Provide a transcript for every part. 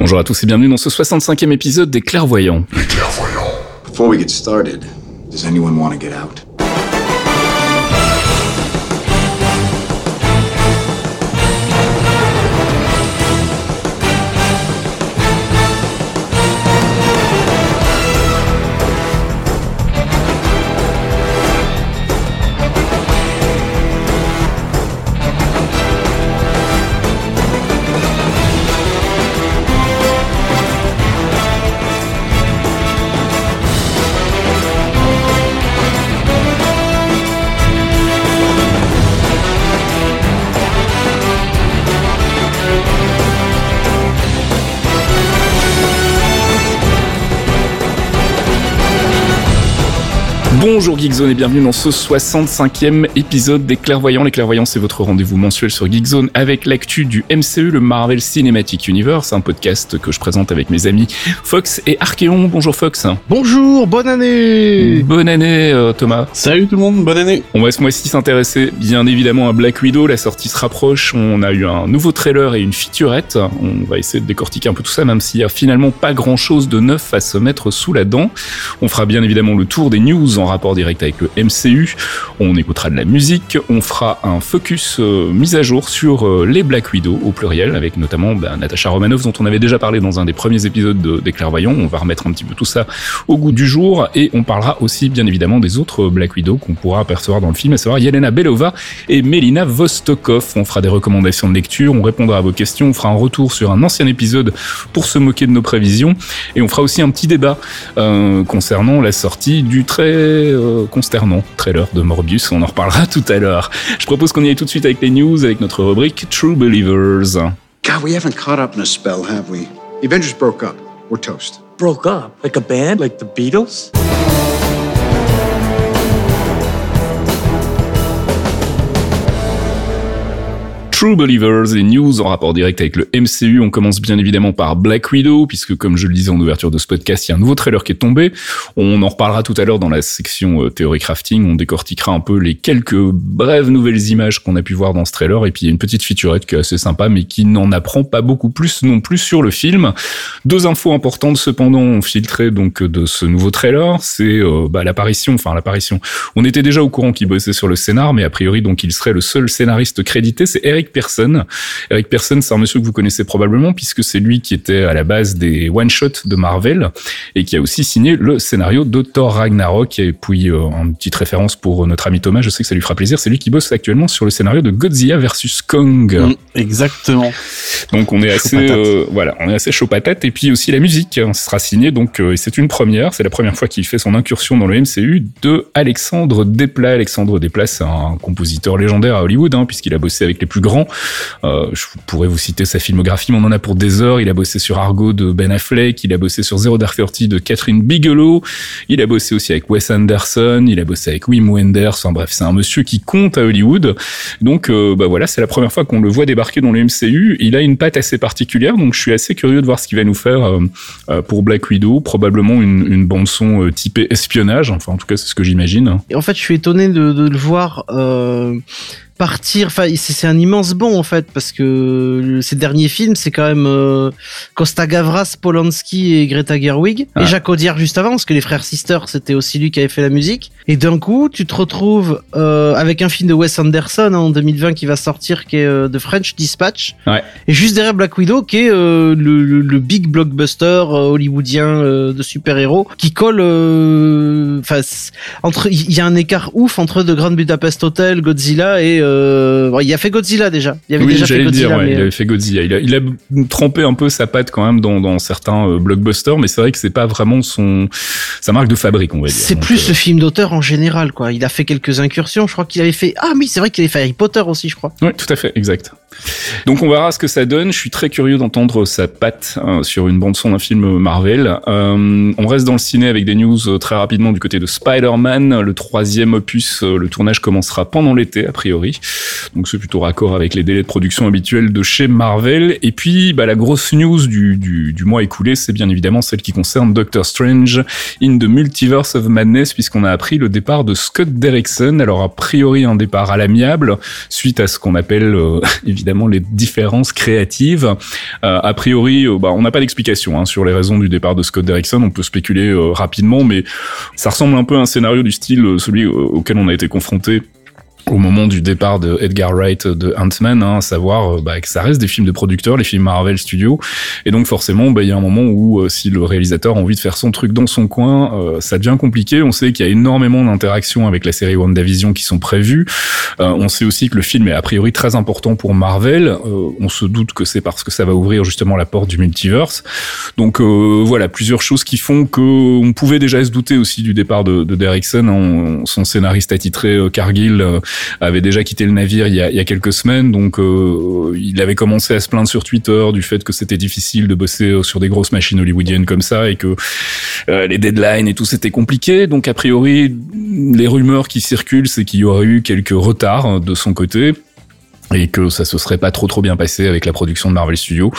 Bonjour à tous et bienvenue dans ce 65e épisode des Clairvoyants. Les clairvoyants. Before we get started, does anyone want to get out? Bonjour Geekzone et bienvenue dans ce 65e épisode des Clairvoyants. Les Clairvoyants, c'est votre rendez-vous mensuel sur Geekzone avec l'actu du MCU, le Marvel Cinematic Universe, un podcast que je présente avec mes amis Fox et Archeon. Bonjour Fox. Bonjour, bonne année Bonne année euh, Thomas. Salut tout le monde, bonne année On va ce mois-ci s'intéresser bien évidemment à Black Widow, la sortie se rapproche, on a eu un nouveau trailer et une featurette, on va essayer de décortiquer un peu tout ça même s'il y a finalement pas grand-chose de neuf à se mettre sous la dent. On fera bien évidemment le tour des news en rapport direct avec le MCU, on écoutera de la musique, on fera un focus euh, mise à jour sur euh, les Black Widow au pluriel, avec notamment bah, Natasha Romanoff dont on avait déjà parlé dans un des premiers épisodes de, des Clairvoyants, on va remettre un petit peu tout ça au goût du jour, et on parlera aussi bien évidemment des autres Black Widow qu'on pourra apercevoir dans le film, à savoir Yelena Belova et Melina Vostokov. On fera des recommandations de lecture, on répondra à vos questions, on fera un retour sur un ancien épisode pour se moquer de nos prévisions, et on fera aussi un petit débat euh, concernant la sortie du très euh, consternant trailer de Morbius. On en reparlera tout à l'heure. Je propose qu'on y aille tout de suite avec les news, avec notre rubrique True Believers. God, we haven't caught up in a spell, have we? The Avengers broke up. We're toast. broke up? Like a band? Like the Beatles? True Believers et news en rapport direct avec le MCU. On commence bien évidemment par Black Widow, puisque comme je le disais en ouverture de ce podcast, il y a un nouveau trailer qui est tombé. On en reparlera tout à l'heure dans la section euh, théorie crafting. On décortiquera un peu les quelques brèves nouvelles images qu'on a pu voir dans ce trailer. Et puis il y a une petite featurette qui est assez sympa, mais qui n'en apprend pas beaucoup plus non plus sur le film. Deux infos importantes cependant ont filtré donc de ce nouveau trailer. C'est euh, bah, l'apparition, enfin l'apparition. On était déjà au courant qu'il bossait sur le scénar, mais a priori donc il serait le seul scénariste crédité. C'est Eric Pearson. Eric Pearson, c'est un monsieur que vous connaissez probablement puisque c'est lui qui était à la base des one-shots de Marvel et qui a aussi signé le scénario de Thor Ragnarok. Et puis, euh, une petite référence pour notre ami Thomas, je sais que ça lui fera plaisir, c'est lui qui bosse actuellement sur le scénario de Godzilla versus Kong. Mm, Exactement. Donc on est Chaud assez euh, voilà, on est assez chaud patate et puis aussi la musique hein, sera signée donc euh, et c'est une première, c'est la première fois qu'il fait son incursion dans le MCU de Alexandre Desplat. Alexandre Desplat, c'est un compositeur légendaire à Hollywood hein, puisqu'il a bossé avec les plus grands. Euh, je pourrais vous citer sa filmographie, mais on en a pour des heures. Il a bossé sur Argo de Ben Affleck, il a bossé sur Zero Dark Thirty de Catherine Bigelow, il a bossé aussi avec Wes Anderson, il a bossé avec Wim Wenders. Enfin bref, c'est un monsieur qui compte à Hollywood. Donc euh, bah voilà, c'est la première fois qu'on le voit débarquer dans le MCU. Il a une patte assez particulière, donc je suis assez curieux de voir ce qu'il va nous faire euh, euh, pour Black Widow. Probablement une, bande son typée espionnage. Enfin en tout cas c'est ce que j'imagine. Et en fait, je suis étonné de, le voir partir. Enfin, c'est un immense bond en fait, parce que ces derniers films, c'est quand même euh, Costa Gavras, Polanski et Greta Gerwig, Ah. et Jacques Audiard juste avant, parce que les frères Sisters, c'était aussi lui qui avait fait la musique. Et d'un coup, tu te retrouves euh, avec un film de Wes Anderson hein, en 2020 qui va sortir, qui est euh, The French Dispatch. Ouais. Et juste derrière Black Widow, qui est euh, le, le- le big blockbuster hollywoodien de super-héros, qui colle. Enfin, entre, il y a un écart ouf entre The Grand Budapest Hotel, Godzilla et euh, bon, il a fait Godzilla déjà. Il avait oui, déjà fait Godzilla. dire, ouais, mais, il euh, avait fait Godzilla. Il a, il a trempé un peu sa patte quand même dans, dans certains euh, blockbusters, mais c'est vrai que c'est pas vraiment son sa marque de fabrique, on va dire. C'est plus euh, le film d'auteur en général, quoi. Il a fait quelques incursions. Je crois qu'il avait fait. Ah oui, c'est vrai qu'il avait fait Harry Potter aussi, je crois. Oui, tout à fait, exact. Donc on verra ce que ça donne. Je suis très curieux d'entendre sa patte euh, sur une bande son d'un film Marvel. Euh, on reste dans le ciné avec des news euh, très rapidement du côté de Spider-Man, le troisième opus. euh, le tournage commencera pendant l'été a priori, donc c'est plutôt raccord avec les délais de production habituels de chez Marvel. Et puis bah, la grosse news du, mois écoulé, c'est bien évidemment celle qui concerne Doctor Strange in the Multiverse of Madness, puisqu'on a appris le départ de Scott Derrickson. Alors a priori un départ à l'amiable suite à ce qu'on appelle euh, évidemment les différences créatives. Euh, a priori, euh, bah, on n'a pas d'explication hein, sur les raisons du départ de Scott Derrickson. On peut spéculer rapidement, mais ça ressemble un peu à un scénario du style celui auquel on a été confronté au moment du départ de Edgar Wright de Ant-Man, hein, à savoir euh, bah, que ça reste des films de producteurs, les films Marvel Studios, et donc forcément, bah, il y a un moment où euh, si le réalisateur a envie de faire son truc dans son coin, euh, ça devient compliqué. On sait qu'il y a énormément d'interactions avec la série WandaVision qui sont prévues. Euh, on sait aussi que le film est a priori très important pour Marvel. Euh, on se doute que c'est parce que ça va ouvrir justement la porte du multiverse. Donc voilà, plusieurs choses qui font que on pouvait déjà se douter aussi du départ de, de Derrickson. hein. son scénariste attitré Cargill avait déjà quitté le navire il y a, quelques semaines, donc euh, il avait commencé à se plaindre sur Twitter du fait que c'était difficile de bosser euh, sur des grosses machines hollywoodiennes comme ça et que euh, les deadlines et tout c'était compliqué. Donc a priori, les rumeurs qui circulent, c'est qu'il y aurait eu quelques retards euh, de son côté et que ça se serait pas trop trop bien passé avec la production de Marvel Studios.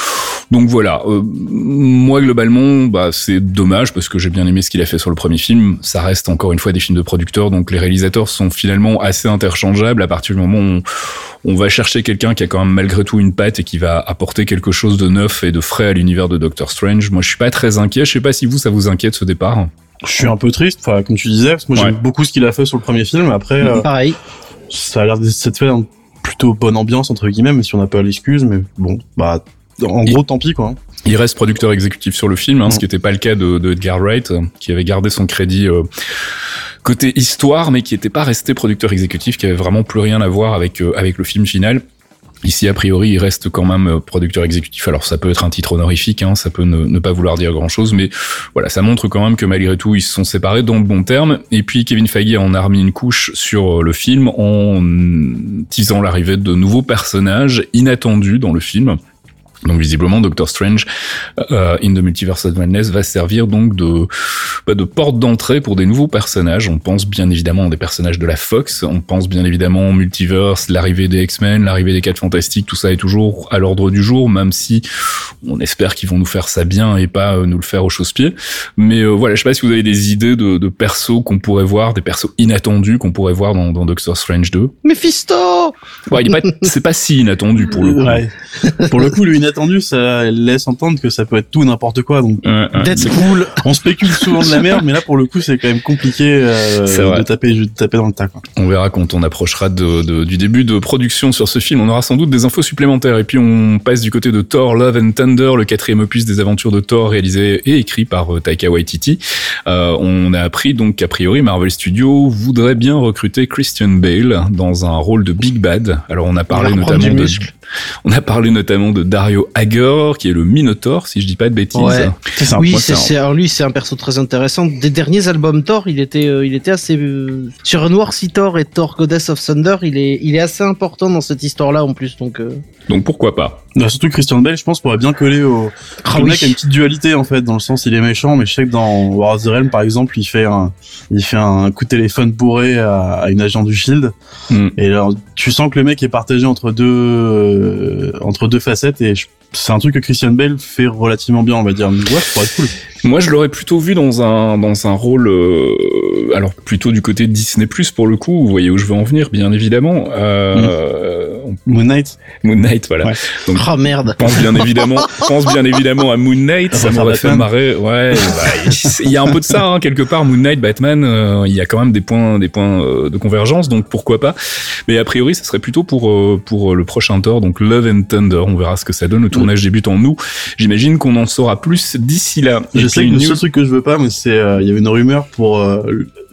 Donc voilà, euh, moi globalement, bah c'est dommage parce que j'ai bien aimé ce qu'il a fait sur le premier film. Ça reste encore une fois des films de producteurs, donc les réalisateurs sont finalement assez interchangeables à partir du moment où on, on va chercher quelqu'un qui a quand même malgré tout une patte et qui va apporter quelque chose de neuf et de frais à l'univers de Doctor Strange. Moi, je suis pas très inquiet. Je sais pas si vous ça vous inquiète ce départ. Je suis un peu triste, enfin comme tu disais, parce que moi Ouais. j'aime beaucoup ce qu'il a fait sur le premier film. Après, euh, Pareil. ça a l'air de s'être fait en plutôt bonne ambiance entre guillemets, même si on n'a pas l'excuse. Mais bon, bah en Et- gros, tant pis quoi. Il reste producteur exécutif sur le film, hein, ce Mhm. qui n'était pas le cas de, de Edgar Wright, euh, qui avait gardé son crédit euh, côté histoire, mais qui n'était pas resté producteur exécutif, qui avait vraiment plus rien à voir avec euh, avec le film final. Ici, a priori, il reste quand même euh, producteur exécutif. Alors, ça peut être un titre honorifique, hein, ça peut ne, pas vouloir dire grand-chose, mais voilà, ça montre quand même que malgré tout, ils se sont séparés dans le bon terme. Et puis, Kevin Feige en a remis une couche sur euh, le film en teasant l'arrivée de nouveaux personnages inattendus dans le film. Donc visiblement, Doctor Strange euh, in the Multiverse of Madness va servir donc de bah, de porte d'entrée pour des nouveaux personnages. On pense bien évidemment à des personnages de la Fox, on pense bien évidemment au multiverse, l'arrivée des X-Men, l'arrivée des Quatre Fantastiques, tout ça est toujours à l'ordre du jour, même si on espère qu'ils vont nous faire ça bien et pas euh, nous le faire au chausse-pied. Mais euh, voilà, je sais pas si vous avez des idées de, de persos qu'on pourrait voir, des persos inattendus qu'on pourrait voir dans, dans Doctor Strange 2. Mephisto Ouais, il est pas, c'est pas si inattendu pour le coup. Ouais. pour le coup, le inattendu, ça laisse entendre que ça peut être tout n'importe quoi. Donc Ouais, ouais. Deadpool. on spécule souvent de la merde, mais là pour le coup, c'est quand même compliqué euh, de taper, de taper dans le tas. Quoi. On verra quand on approchera de, de- du début de production sur ce film. On aura sans doute des infos supplémentaires. Et puis on passe du côté de Thor Love and Thunder, le quatrième opus des aventures de Thor réalisé et écrit par euh, Taika Waititi. Euh, on a appris donc qu'a priori Marvel Studios voudrait bien recruter Christian Bale dans un rôle de Big Bad. Alors on a parlé notamment de muscle. On a parlé notamment de Dario Agor qui est le Minotaur si je dis pas de bêtises. Ouais. C'est ça. Oui, c'est, un- lui, c'est un perso très intéressant. Des derniers albums Thor, il était, euh, il était assez euh, sur Noircy Thor et Thor Goddess of Thunder. Il est, il est assez important dans cette histoire-là en plus. Donc, euh, Donc pourquoi pas Bah, surtout Christian Bale, je pense, pourrait bien coller au. Ah le oui. mec a une petite dualité en fait, dans le sens il est méchant, mais je sais que dans War of the Realm par exemple, il fait un, il fait un coup de téléphone bourré à, à une agent du Shield, Hmm. et alors tu sens que le mec est partagé entre deux, euh, entre deux facettes, et je- c'est un truc que Christian Bale fait relativement bien, on va dire. Ouais, ça pourrait être cool. Moi, je l'aurais plutôt vu dans un dans un rôle, euh, alors plutôt du côté de Disney Plus pour le coup. Vous voyez où je veux en venir, bien évidemment. Euh, on- Moon Knight. Moon Knight, voilà. Ouais. Donc, oh merde. pense bien évidemment, pense bien évidemment à Moon Knight. Ça va faire m'aurait fait marrer. Ouais, bah, il y a un peu de ça hein, quelque part. Moon Knight, Batman, euh, il y a quand même des points des points euh, de convergence. Donc pourquoi pas Mais a priori, ça serait plutôt pour euh, pour le prochain Thor, donc Love and Thunder. On verra ce que ça donne. Le tournage débute en août. J'imagine qu'on en saura plus d'ici là. Je sais que une le seul truc que je veux pas, mais c'est, euh, il y avait une rumeur pour euh,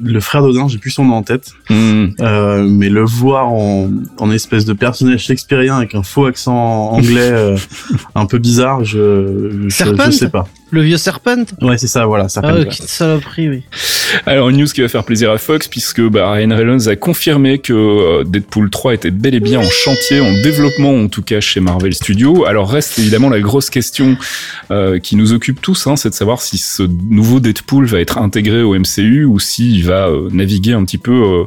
le frère d'Odin, j'ai plus son nom en tête, Hmm. euh, mais le voir en, en espèce de personnage shakespearien avec un faux accent anglais euh, un peu bizarre, je, je, je sais pas. Le vieux Serpent Ouais, c'est ça, voilà, ça Ah ouais, quelle saloperie, oui. Alors, une news qui va faire plaisir à Fox, puisque bah, Ryan Reynolds a confirmé que euh, Deadpool 3 était bel et bien en chantier, en développement en tout cas chez Marvel Studios. Alors reste évidemment la grosse question euh, qui nous occupe tous, hein, c'est de savoir si ce nouveau Deadpool va être intégré au MCU ou s'il va euh, naviguer un petit peu euh,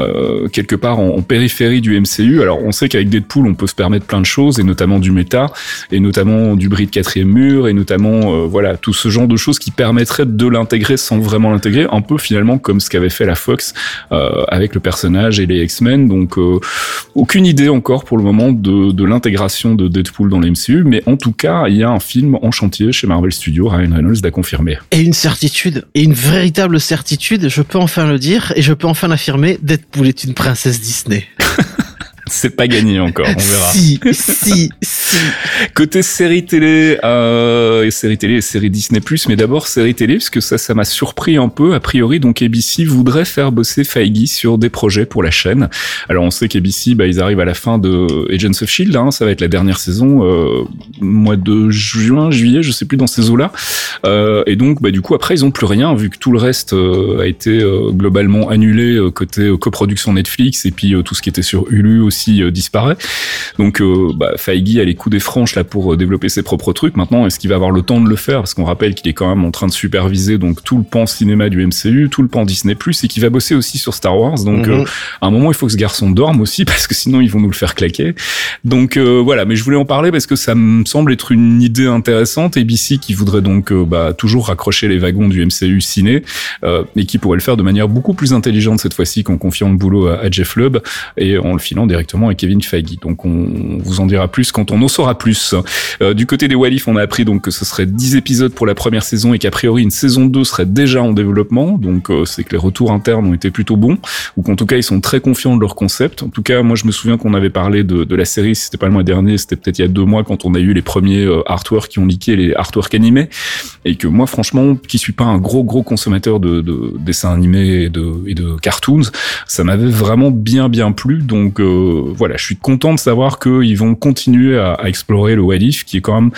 euh, quelque part en, en périphérie du MCU. Alors on sait qu'avec Deadpool on peut se permettre plein de choses, et notamment du méta, et notamment du bris de quatrième mur, et notamment euh, voilà tout ce genre de choses qui permettraient de l'intégrer sans vraiment l'intégrer, un peu finalement comme ce qu'avait fait la Fox euh, avec le personnage et les X-Men. Donc euh, aucune idée encore pour le moment de, de l'intégration de Deadpool dans le MCU, mais en tout cas il y a un film en chantier chez Marvel Studios, Ryan Reynolds l'a confirmé. Et une certitude, et une véritable certitude, je peux enfin le dire, et je peux enfin l'affirmer, Deadpool est une princesse Disney. C'est pas gagné encore, on verra. Si, si, si. Côté série télé, euh, et série télé et série Disney+, mais d'abord série télé, parce que ça, ça m'a surpris un peu. A priori, donc ABC voudrait faire bosser Feige sur des projets pour la chaîne. Alors on sait qu'ABC, bah, ils arrivent à la fin de Agents of Shield, hein, ça va être la dernière saison, euh, mois de juin, juillet, je sais plus dans ces eaux-là. Euh, et donc, bah, du coup, après, ils ont plus rien, vu que tout le reste euh, a été euh, globalement annulé euh, côté coproduction Netflix, et puis euh, tout ce qui était sur Hulu aussi euh, disparaît. Donc, euh, bah, Feige a les coups des franches là pour euh, développer ses propres trucs. Maintenant, est-ce qu'il va avoir le temps de le faire? Parce qu'on rappelle qu'il est quand même en train de superviser donc tout le pan cinéma du MCU, tout le pan Disney+, et qu'il va bosser aussi sur Star Wars. Donc, euh, à un moment, il faut que ce garçon dorme aussi, parce que sinon, ils vont nous le faire claquer. Donc euh, voilà, mais je voulais en parler parce que ça me semble être une idée intéressante. ABC qui voudrait donc bah, toujours raccrocher les wagons du MCU ciné, euh, et qui pourrait le faire de manière beaucoup plus intelligente cette fois-ci qu'en confiant le boulot à, à Jeff Lubb et en le filant directement à Kevin Feige. Donc on, vous en dira plus quand on en saura plus. Euh, du côté des Walif, on a appris donc que ce serait 10 épisodes pour la première saison et qu'a priori une saison 2 serait déjà en développement. Donc euh, c'est que les retours internes ont été plutôt bons ou qu'en tout cas ils sont très confiants de leur concept. En tout cas, moi je me souviens qu'on avait parlé de, de la série, c'était pas le mois dernier, c'était peut-être il y a deux mois quand on a eu les premiers euh, artworks qui ont leaké les artworks animés, et que moi franchement, qui suis pas un gros gros consommateur de, de dessins animés et de, et de cartoons, ça m'avait vraiment bien bien plu. Donc euh, voilà, je suis content de savoir qu'ils vont continuer à, à explorer le What If, qui est quand même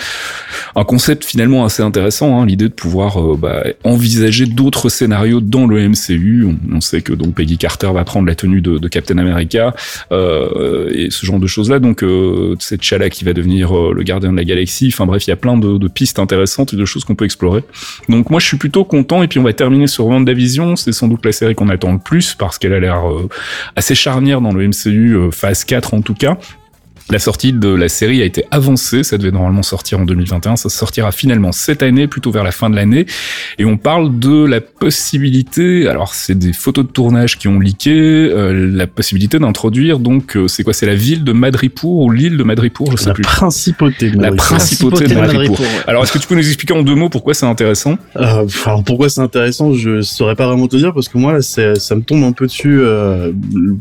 un concept finalement assez intéressant. Hein, L'idée de pouvoir euh, bah, envisager d'autres scénarios dans le MCU. On, sait que donc Peggy Carter va prendre la tenue de, de Captain America euh, et ce genre de choses là. Donc euh, c'est T'Challa qui va devenir le gardien de la galaxie. Enfin bref, il y a plein de, de pistes intéressantes et de choses qu'on peut explorer. Donc moi je suis plutôt content. Et puis on va terminer sur WandaVision. C'est sans doute la série qu'on attend le plus parce qu'elle a l'air assez charnière dans le MCU phase 4 en tout cas. La sortie de la série a été avancée, ça devait normalement sortir en 2021, ça sortira finalement cette année, plutôt vers la fin de l'année, et on parle de la possibilité, alors c'est des photos de tournage qui ont leaké, euh, la possibilité d'introduire donc, euh, c'est quoi, c'est la ville de Madripour ou l'île de Madripour, je sais La plus. principauté de La principauté de Madripour. ouais. Alors est-ce que tu peux nous expliquer en deux mots pourquoi c'est intéressant? Euh, alors pourquoi c'est intéressant, je saurais pas vraiment te dire parce que moi là, c'est- ça me tombe un peu dessus. euh,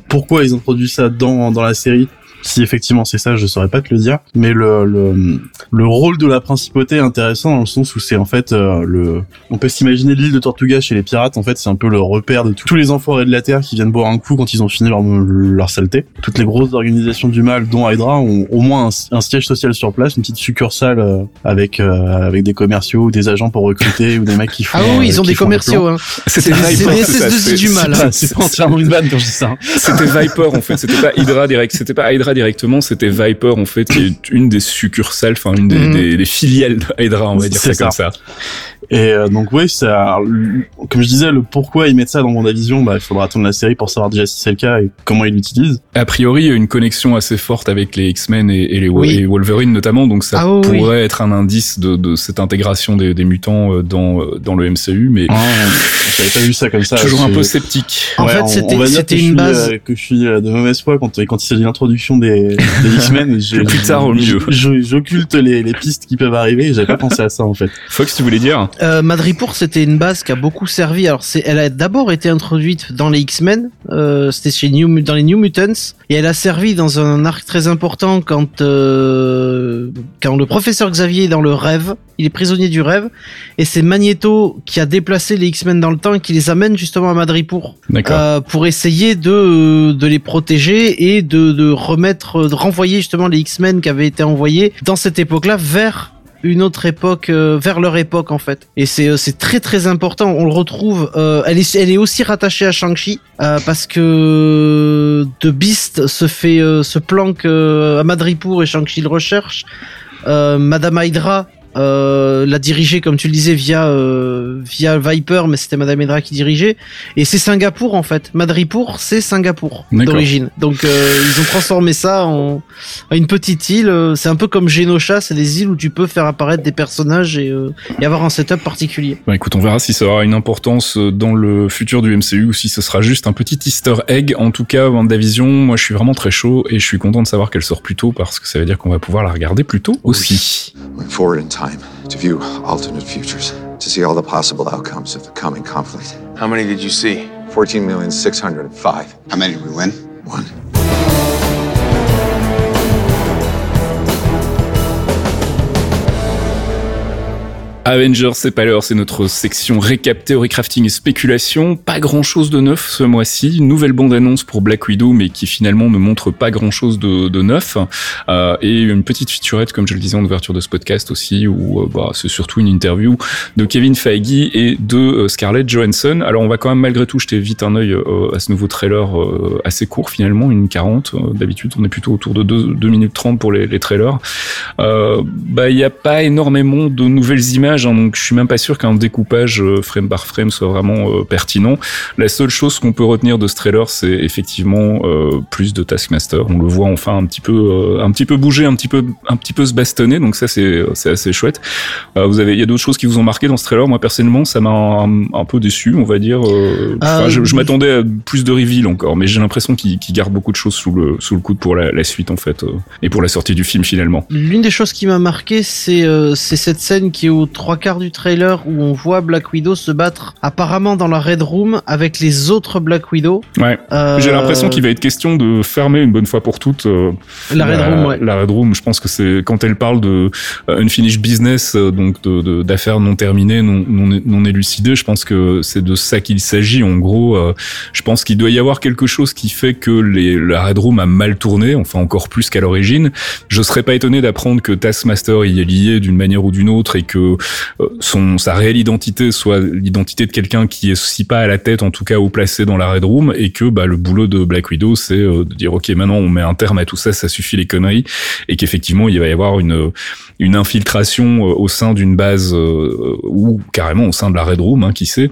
pourquoi ils ont produit ça dans dans la série Si effectivement c'est ça, je saurais pas te le dire. Mais le le, le rôle de la principauté est intéressant dans le sens où c'est en fait euh, le. On peut s'imaginer l'île de Tortuga chez les pirates. En fait, c'est un peu le repère de tous- tous les enfoirés de la terre qui viennent boire un coup quand ils ont fini leur leur saleté. Toutes les grosses organisations du mal, dont Hydra, ont au moins un, un siège social sur place, une petite succursale euh, avec euh, avec des commerciaux ou des agents pour recruter ou des mecs qui font. Ah oui, ils euh, ont qui des commerciaux. Hein. C'était C'est Viper, des c'est ça, SS2I c'est- du mal. C'est pas- C'est pas entièrement une vanne quand je dis ça. hein. C'était Viper en fait, c'était pas Hydra direct, c'était pas Hydra directement, c'était Viper en fait, qui est une des succursales, enfin une des, des- des filiales de Hydra, on va dire ça, comme ça. Et euh, donc oui, ça, comme je disais, le pourquoi ils mettent ça dans WandaVision, bah il faudra attendre la série pour savoir déjà si c'est le cas et comment ils l'utilisent. A priori, il y a une connexion assez forte avec les X-Men et, et les Oui. et Wolverine notamment, donc ça Ah oui. pourrait être un indice de, de cette intégration des, des mutants euh, dans euh, dans le MCU, mais J'avais pas vu ça comme ça. toujours un peu sceptique. En Ouais, fait, c'était- une suis, base. euh, que je suis euh, de mauvaise foi quand quand il s'agit d'introduction des, des X-Men. plus tard au mieux. je- J'occulte les, les pistes qui peuvent arriver. et J'avais pas pensé à ça en fait. Fox, tu voulais dire? Euh, Madripoor, c'était une base qui a beaucoup servi. Alors, c'est, elle a d'abord été introduite dans les X-Men, euh, c'était chez New, dans les New Mutants, et elle a servi dans un arc très important quand euh, quand le professeur Xavier est dans le rêve, il est prisonnier du rêve, et c'est Magneto qui a déplacé les X-Men dans le temps et qui les amène justement à Madripoor D'accord. euh, pour essayer de de les protéger et de de remettre, de renvoyer justement les X-Men qui avaient été envoyés dans cette époque-là vers une autre époque, euh, vers leur époque en fait. Et c'est euh, très très important. On le retrouve. euh, elle est elle est aussi rattachée à Shang-Chi parce que The Beast se fait se planque à Madripoor et Shang-Chi le recherche. Madame Hydra euh, l'a dirigé comme tu le disais via euh, via Viper mais c'était Madame Hydra qui dirigeait. Et c'est Singapour en fait. Madripoor c'est Singapour d'origine. Donc euh, ils ont transformé ça en, en une petite île. C'est un peu comme Genosha c'est des îles où tu peux faire apparaître des personnages et, euh, et avoir un setup particulier. Bah écoute, on verra si ça aura une importance dans le futur du MCU ou si ce sera juste un petit easter egg. En tout cas, WandaVision, moi je suis vraiment très chaud et je suis content de savoir qu'elle sort plus tôt parce que ça veut dire qu'on va pouvoir la regarder plus tôt aussi. Time to view alternate futures, to see all the possible outcomes of the coming conflict. How many did you see? 14,605. How many did we win? One. Avengers, c'est pas l'heure, c'est notre section récap, théorie crafting et spéculation. Pas grand chose de neuf ce mois-ci. Nouvelle bande-annonce pour Black Widow, mais qui finalement ne montre pas grand chose de, neuf. Euh, et une petite featurette, comme je le disais en ouverture de ce podcast aussi, où euh, bah, c'est surtout une interview de Kevin Feige et de euh, Scarlett Johansson. Alors on va quand même malgré tout jeter vite un œil à ce nouveau trailer assez court finalement, une 40. Euh, D'habitude on est plutôt autour de 2, 2 minutes 30 pour les, trailers. Bah il n'y a pas énormément de nouvelles images, hein, donc je suis même pas sûr qu'un découpage euh, frame par frame soit vraiment euh, pertinent. La seule chose qu'on peut retenir de ce trailer, c'est effectivement euh, plus de Taskmaster. On le voit enfin un petit peu, euh, un petit peu bouger, un petit peu, un petit peu se bastonner, donc ça c'est c'est assez chouette. Vous avez, il y a d'autres choses qui vous ont marqué dans ce trailer? Moi personnellement, ça m'a un, un peu déçu, on va dire. Ah, je, m'attendais à plus de reveal encore, mais j'ai l'impression qu'il garde beaucoup de choses sous le sous le coude pour la, la suite en fait et pour la sortie du film finalement. L'une des choses qui m'a marqué, c'est c'est cette scène qui est aux trois quarts du trailer où on voit Black Widow se battre apparemment dans la Red Room avec les autres Black Widow. Ouais. Euh, J'ai l'impression qu'il va être question de fermer une bonne fois pour toutes euh, La Red Room, ouais. La Red Room, je pense que c'est quand elle parle de euh, unfinished business, donc d'affaires non terminées, non, non, non élucidées. Je pense que c'est de ça qu'il s'agit. En gros, euh, je pense qu'il doit y avoir quelque chose qui fait que les, la Red Room a mal tourné, enfin encore plus qu'à l'origine. Je serais pas étonné d'apprendre que Taskmaster y est lié d'une manière ou d'une autre et que son sa réelle identité soit l'identité de quelqu'un qui est aussi pas à la tête, en tout cas au placé dans la Red Room, et que bah, le boulot de Black Widow, c'est euh, de dire ok maintenant on met un terme à tout ça, ça suffit les conneries, et qu'effectivement il va y avoir une une infiltration euh, au sein d'une base euh, ou carrément au sein de la Red Room, hein, qui sait.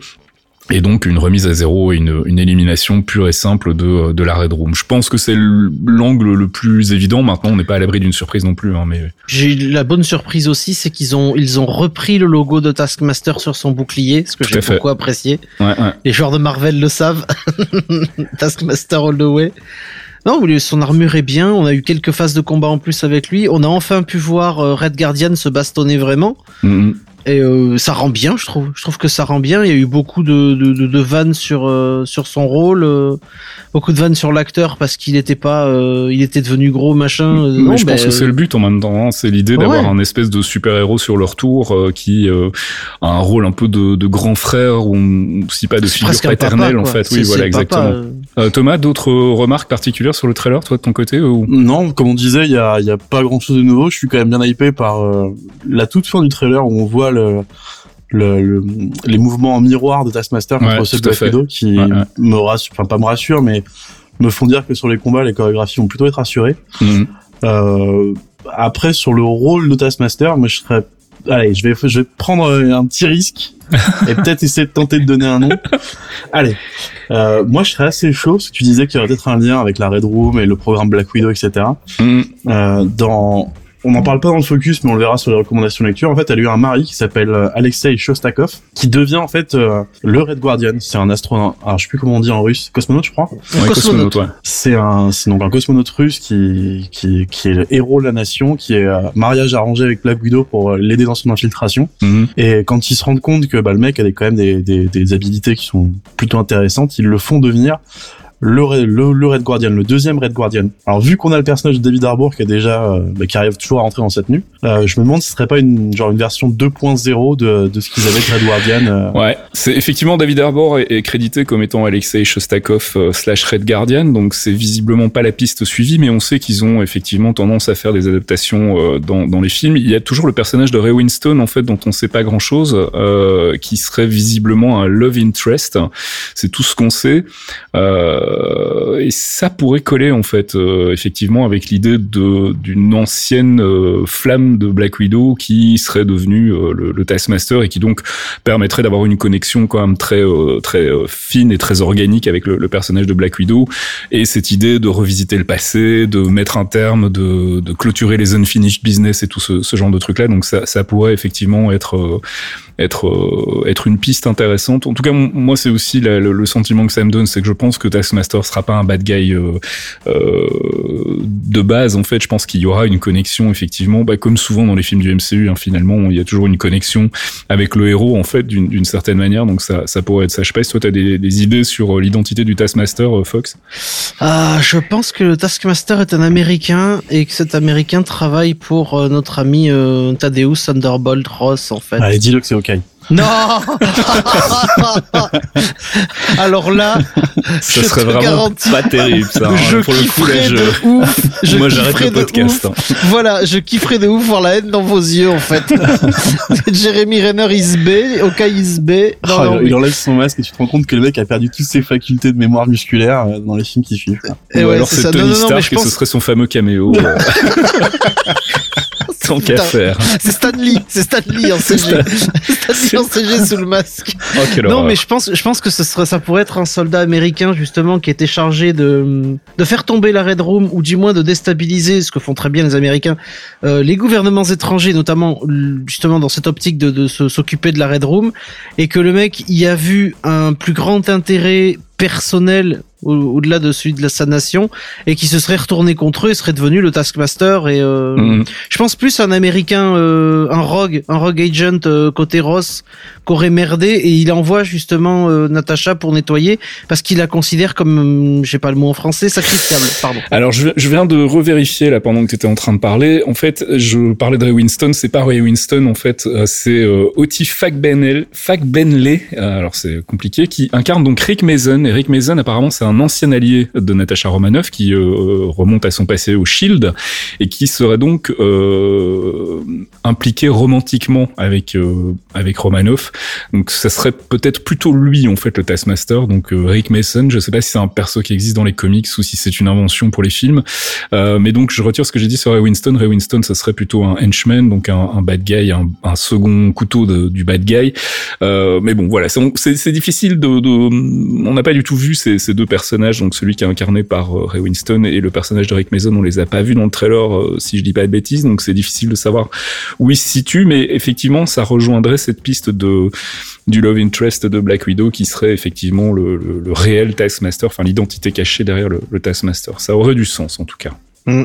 Et donc une remise à zéro et une, une élimination pure et simple de, de la Red Room. Je pense que c'est l'angle le plus évident. Maintenant, on n'est pas à l'abri d'une surprise non plus. Hein, mais J'ai la bonne surprise aussi, c'est qu'ils ont ils ont repris le logo de Taskmaster sur son bouclier, ce que j'ai beaucoup apprécié. ouais, ouais. Les joueurs de Marvel le savent. Taskmaster all the way. Non, son armure est bien. On a eu quelques phases de combat en plus avec lui. On a enfin pu voir euh, Red Guardian se bastonner vraiment. Mhm. Et euh, ça rend bien, je trouve. Je trouve que ça rend bien. Il y a eu beaucoup de, de, de, de vannes sur, euh, sur son rôle, euh, beaucoup de vannes sur l'acteur parce qu'il était pas, euh, il était devenu gros machin. Euh, Mais non, je pense que c'est le but en même temps. hein. C'est l'idée d'avoir Ouais. un espèce de super-héros sur leur tour euh, qui euh, a un rôle un peu de, de grand frère ou si pas de figure paternelle papa, en fait. Oui, voilà, papa, exactement. euh. Euh, Thomas, d'autres remarques particulières sur le trailer, toi de ton côté ou... Non, comme on disait, il y a, il y a pas grand chose de nouveau. Je suis quand même bien hypé par euh, la toute fin du trailer où on voit le, le, le- les mouvements en miroir de Taskmaster Ouais, contre ceux de Black fait. Widow qui Ouais, ouais. me rassure, enfin pas me rassure, mais me font dire que sur les combats, les chorégraphies vont plutôt être assurées. Mhm. Euh, après, sur le rôle de Taskmaster, moi je serais, allez, je vais, je vais prendre un petit risque et peut-être essayer de tenter de donner un nom. Allez, euh, moi je serais assez chaud parce que tu disais qu'il y aurait peut-être un lien avec la Red Room et le programme Black Widow, etc. Mhm. Euh, dans on n'en parle pas dans le focus, mais on le verra sur les recommandations lecture. En fait, elle a eu un mari qui s'appelle euh, Alexei Shostakov, qui devient en fait euh, le Red Guardian. C'est un astronaute, alors je sais plus comment on dit en russe, cosmonaute, je crois. Ouais, cosmonaute. ouais. C'est un, c'est donc un cosmonaute russe qui, qui, qui est le héros de la nation, qui est euh, mariage arrangé avec Black Widow pour euh, l'aider dans son infiltration. Mhm. Et quand ils se rendent compte que bah, le mec a des, quand même des, des, des habilités qui sont plutôt intéressantes, ils le font devenir le, le, le Red Guardian, le deuxième Red Guardian. Alors vu qu'on a le personnage de David Harbour qui est déjà euh, bah, qui arrive toujours à rentrer dans cette tenue, euh, je me demande si ce serait pas une genre une version 2.0 de, de ce qu'ils avaient de Red Guardian. euh. Ouais, c'est effectivement David Harbour est, crédité comme étant Alexei Shostakov euh, slash Red Guardian, donc c'est visiblement pas la piste suivie, mais on sait qu'ils ont effectivement tendance à faire des adaptations dans, dans les films. Il y a toujours le personnage de Ray Winston en fait dont on sait pas grand chose, qui serait visiblement un love interest. C'est tout ce qu'on sait, Euh, et ça pourrait coller en fait euh, effectivement avec l'idée d'une ancienne euh, flamme de Black Widow qui serait devenue euh, le, le Taskmaster et qui donc permettrait d'avoir une connexion quand même très euh, très euh, fine et très organique avec le, le personnage de Black Widow et cette idée de revisiter le passé, de mettre un terme, de, de clôturer les unfinished business et tout ce, ce genre de trucs là. Donc ça, ça pourrait effectivement être euh, être euh, être une piste intéressante. En tout cas, moi c'est aussi la- le, le sentiment que ça me donne, c'est que je pense que Taskmaster sera pas un bad guy euh, euh, de base. En fait, je pense qu'il y aura une connexion effectivement, bah, comme souvent dans les films du MCU. hein, finalement, il y a toujours une connexion avec le héros en fait d'une d'une certaine manière. Donc ça ça pourrait être ça. Je sais pas si toi t'as des, des idées sur l'identité du Taskmaster, euh, Fox? Ah, je pense que le Taskmaster est un Américain et que cet Américain travaille pour euh, notre ami euh, Thaddeus Thunderbolt Ross en fait. Allez, dis-le que c'est Non Alors là, Ça je serait te vraiment garantis, pas terrible ça. hein. je Pour le coup, là, je... de ouf. Je moi j'arrête le de podcast. ouf. hein. Voilà, je kifferais de ouf voir la haine dans vos yeux en fait. Jérémy Renner is B, Oka is B. Non, Oh, non, il enlève son masque et tu te rends compte que le mec a perdu toutes ses facultés de mémoire musculaire euh, dans les films qui suivent. Eh Ou ouais, alors c'est. Tony Stark et ce serait son fameux caméo. Tant qu'à Putain. faire. C'est Stanley, c'est Stanley en CG. Stanley en CG sous le masque. Oh, Non, horreur. mais je pense, je pense que ce serait, ça pourrait être un soldat américain justement qui était chargé de de faire tomber la Red Room ou du moins de déstabiliser, ce que font très bien les Américains, euh, les gouvernements étrangers, notamment justement dans cette optique de, de s'occuper de la Red Room, et que le mec y a vu un plus grand intérêt personnel au-delà de celui de la- sa nation et qui se serait retourné contre eux et serait devenu le Taskmaster et euh, Mhm. je pense plus à un américain euh, un rogue un rogue agent euh, côté Ross qu'aurait merdé et il envoie justement Natasha pour nettoyer parce qu'il la considère comme hum, j'ai pas le mot en français sacrifiable pardon Alors je, je viens de revérifier là pendant que tu étais en train de parler. En fait, je parlais de Ray Winston, c'est pas Ray Winston en fait, c'est Oti Fagbenle, euh, alors c'est compliqué, qui incarne donc Rick Mason. Et Rick Mason apparemment c'est un ancien allié de Natasha Romanoff qui euh, remonte à son passé au Shield et qui serait donc euh, impliqué romantiquement avec euh, avec Romanoff. Donc ça serait peut-être plutôt lui en fait le Taskmaster. Donc euh, Rick Mason, je sais pas si c'est un perso qui existe dans les comics ou si c'est une invention pour les films. Euh, mais donc je retire ce que j'ai dit sur Ray Winston. Ray Winston, ça serait plutôt un henchman, donc un, un bad guy, un, un second couteau du bad guy. Euh, mais bon, voilà, c'est difficile de, on n'a pas du tout vu ces, deux personnages, donc celui qui est incarné par euh, Ray Winston et le personnage de Rick Mason, on les a pas vus dans le trailer, euh, si je dis pas de bêtises, donc c'est difficile de savoir où ils se situent, mais effectivement, ça rejoindrait cette piste de du love interest de Black Widow qui serait effectivement le, le- le réel Taskmaster, enfin l'identité cachée derrière le, le Taskmaster. Ça aurait du sens en tout cas. Mm.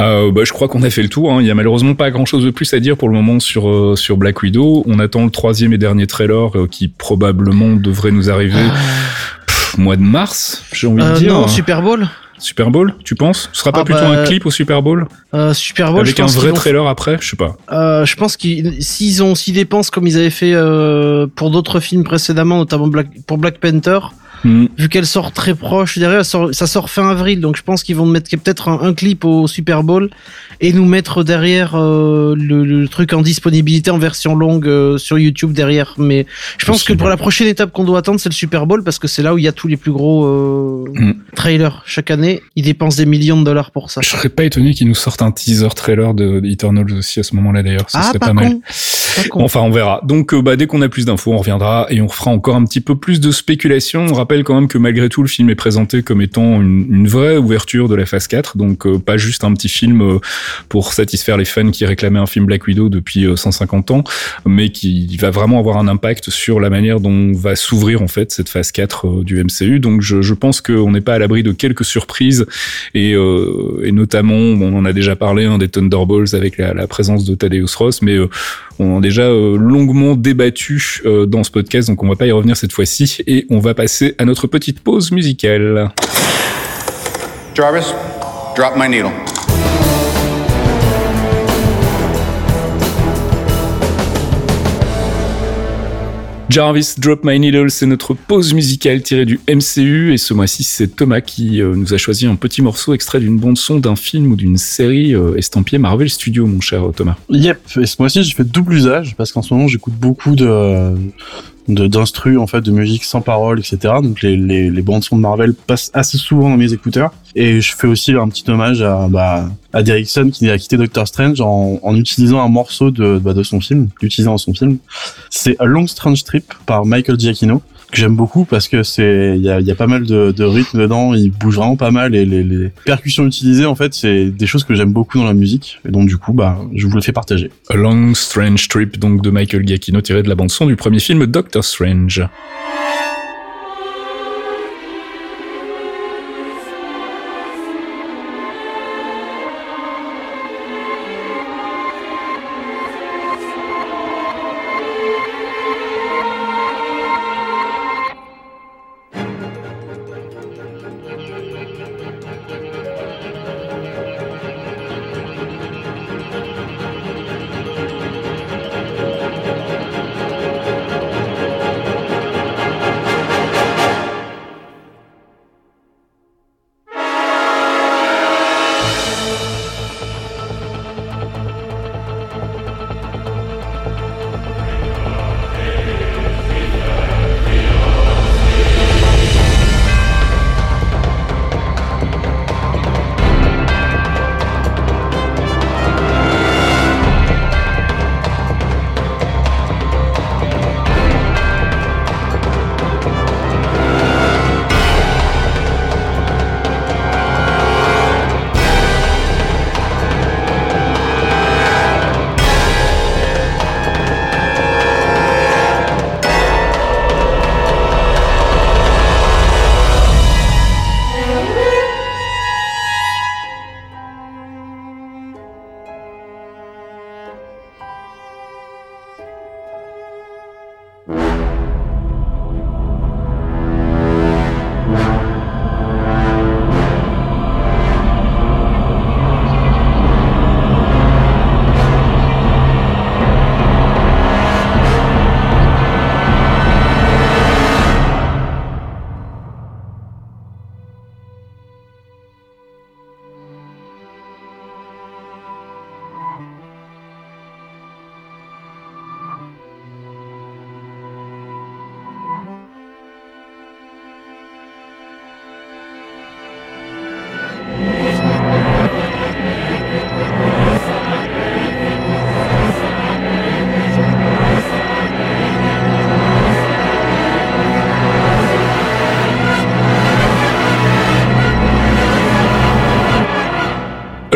Euh, bah, je crois qu'on a fait le tour. hein. Il y a malheureusement pas grand-chose de plus à dire pour le moment sur euh, sur Black Widow. On attend le troisième et dernier trailer euh, qui probablement devrait nous arriver pff, mois de mars. J'ai envie Euh, de dire. non Super Bowl Super Bowl, tu penses? Ce sera pas Ah plutôt bah, un clip au Super Bowl? euh, Super Bowl avec je un vrai vont- trailer après? Je sais pas. Euh, je pense qu'ils s'ils ont s'ils dépensent comme ils avaient fait euh, pour d'autres films précédemment notamment Black, pour Black Panther Hmm. vu qu'elle sort très proche derrière, elle sort- ça sort fin avril, donc je pense qu'ils vont mettre peut-être un, un clip au Super Bowl et nous mettre derrière euh, le, le truc en disponibilité en version longue euh, sur YouTube derrière. Mais je pense que pour la prochaine étape qu'on doit attendre, c'est le Super Bowl parce que c'est là où il y a tous les plus gros euh, Mm. trailers chaque année. Ils dépensent des millions de dollars pour ça. Je serais pas étonné qu'ils nous sortent un teaser trailer de, Eternals aussi à ce moment-là d'ailleurs. Ce Ah, serait pas pas mal. con. Enfin, on verra. Donc, euh, bah, dès qu'on a plus d'infos, on reviendra et on fera encore un petit peu plus de spéculation. On rappelle quand même que malgré tout, le film est présenté comme étant une, vraie ouverture de la phase 4, donc euh, pas juste un petit film euh, pour satisfaire les fans qui réclamaient un film Black Widow depuis euh, 150 ans, mais qui va vraiment avoir un impact sur la manière dont va s'ouvrir en fait cette phase 4 euh, du MCU. Donc, je, pense qu'on n'est pas à l'abri de quelques surprises et, notamment, on en a déjà parlé hein, des Thunderbolts avec la, présence de Thaddeus Ross, mais on a déjà euh, longuement débattu euh, dans ce podcast, donc on va pas y revenir cette fois-ci et on va passer à notre petite pause musicale. Jarvis, drop my needle. Jarvis Drop My Needle, c'est notre pause musicale tirée du MCU et ce mois-ci c'est Thomas qui euh, nous a choisi un petit morceau extrait d'une bande son d'un film ou d'une série euh, estampillée Marvel Studios, mon cher Thomas. Yep, et ce mois-ci j'ai fait double usage parce qu'en ce moment j'écoute beaucoup de de- d'instru en fait de musique sans parole etc donc les, les, les bandes son de Marvel passent assez souvent dans mes écouteurs. Et je fais aussi un petit hommage à bah, à Derrickson qui a quitté Doctor Strange en, en utilisant un morceau de bah, de son film l'utilisant dans son film. C'est A Long Strange Trip par Michael Giacchino que j'aime beaucoup parce que c'est il y a, y a pas mal de, de rythme dedans il bouge vraiment pas mal et les, les percussions utilisées en fait c'est des choses que j'aime beaucoup dans la musique et donc du coup bah je vous le fais partager A Long Strange Trip, donc de Michael Giacchino, tiré de la bande son du premier film Doctor Strange.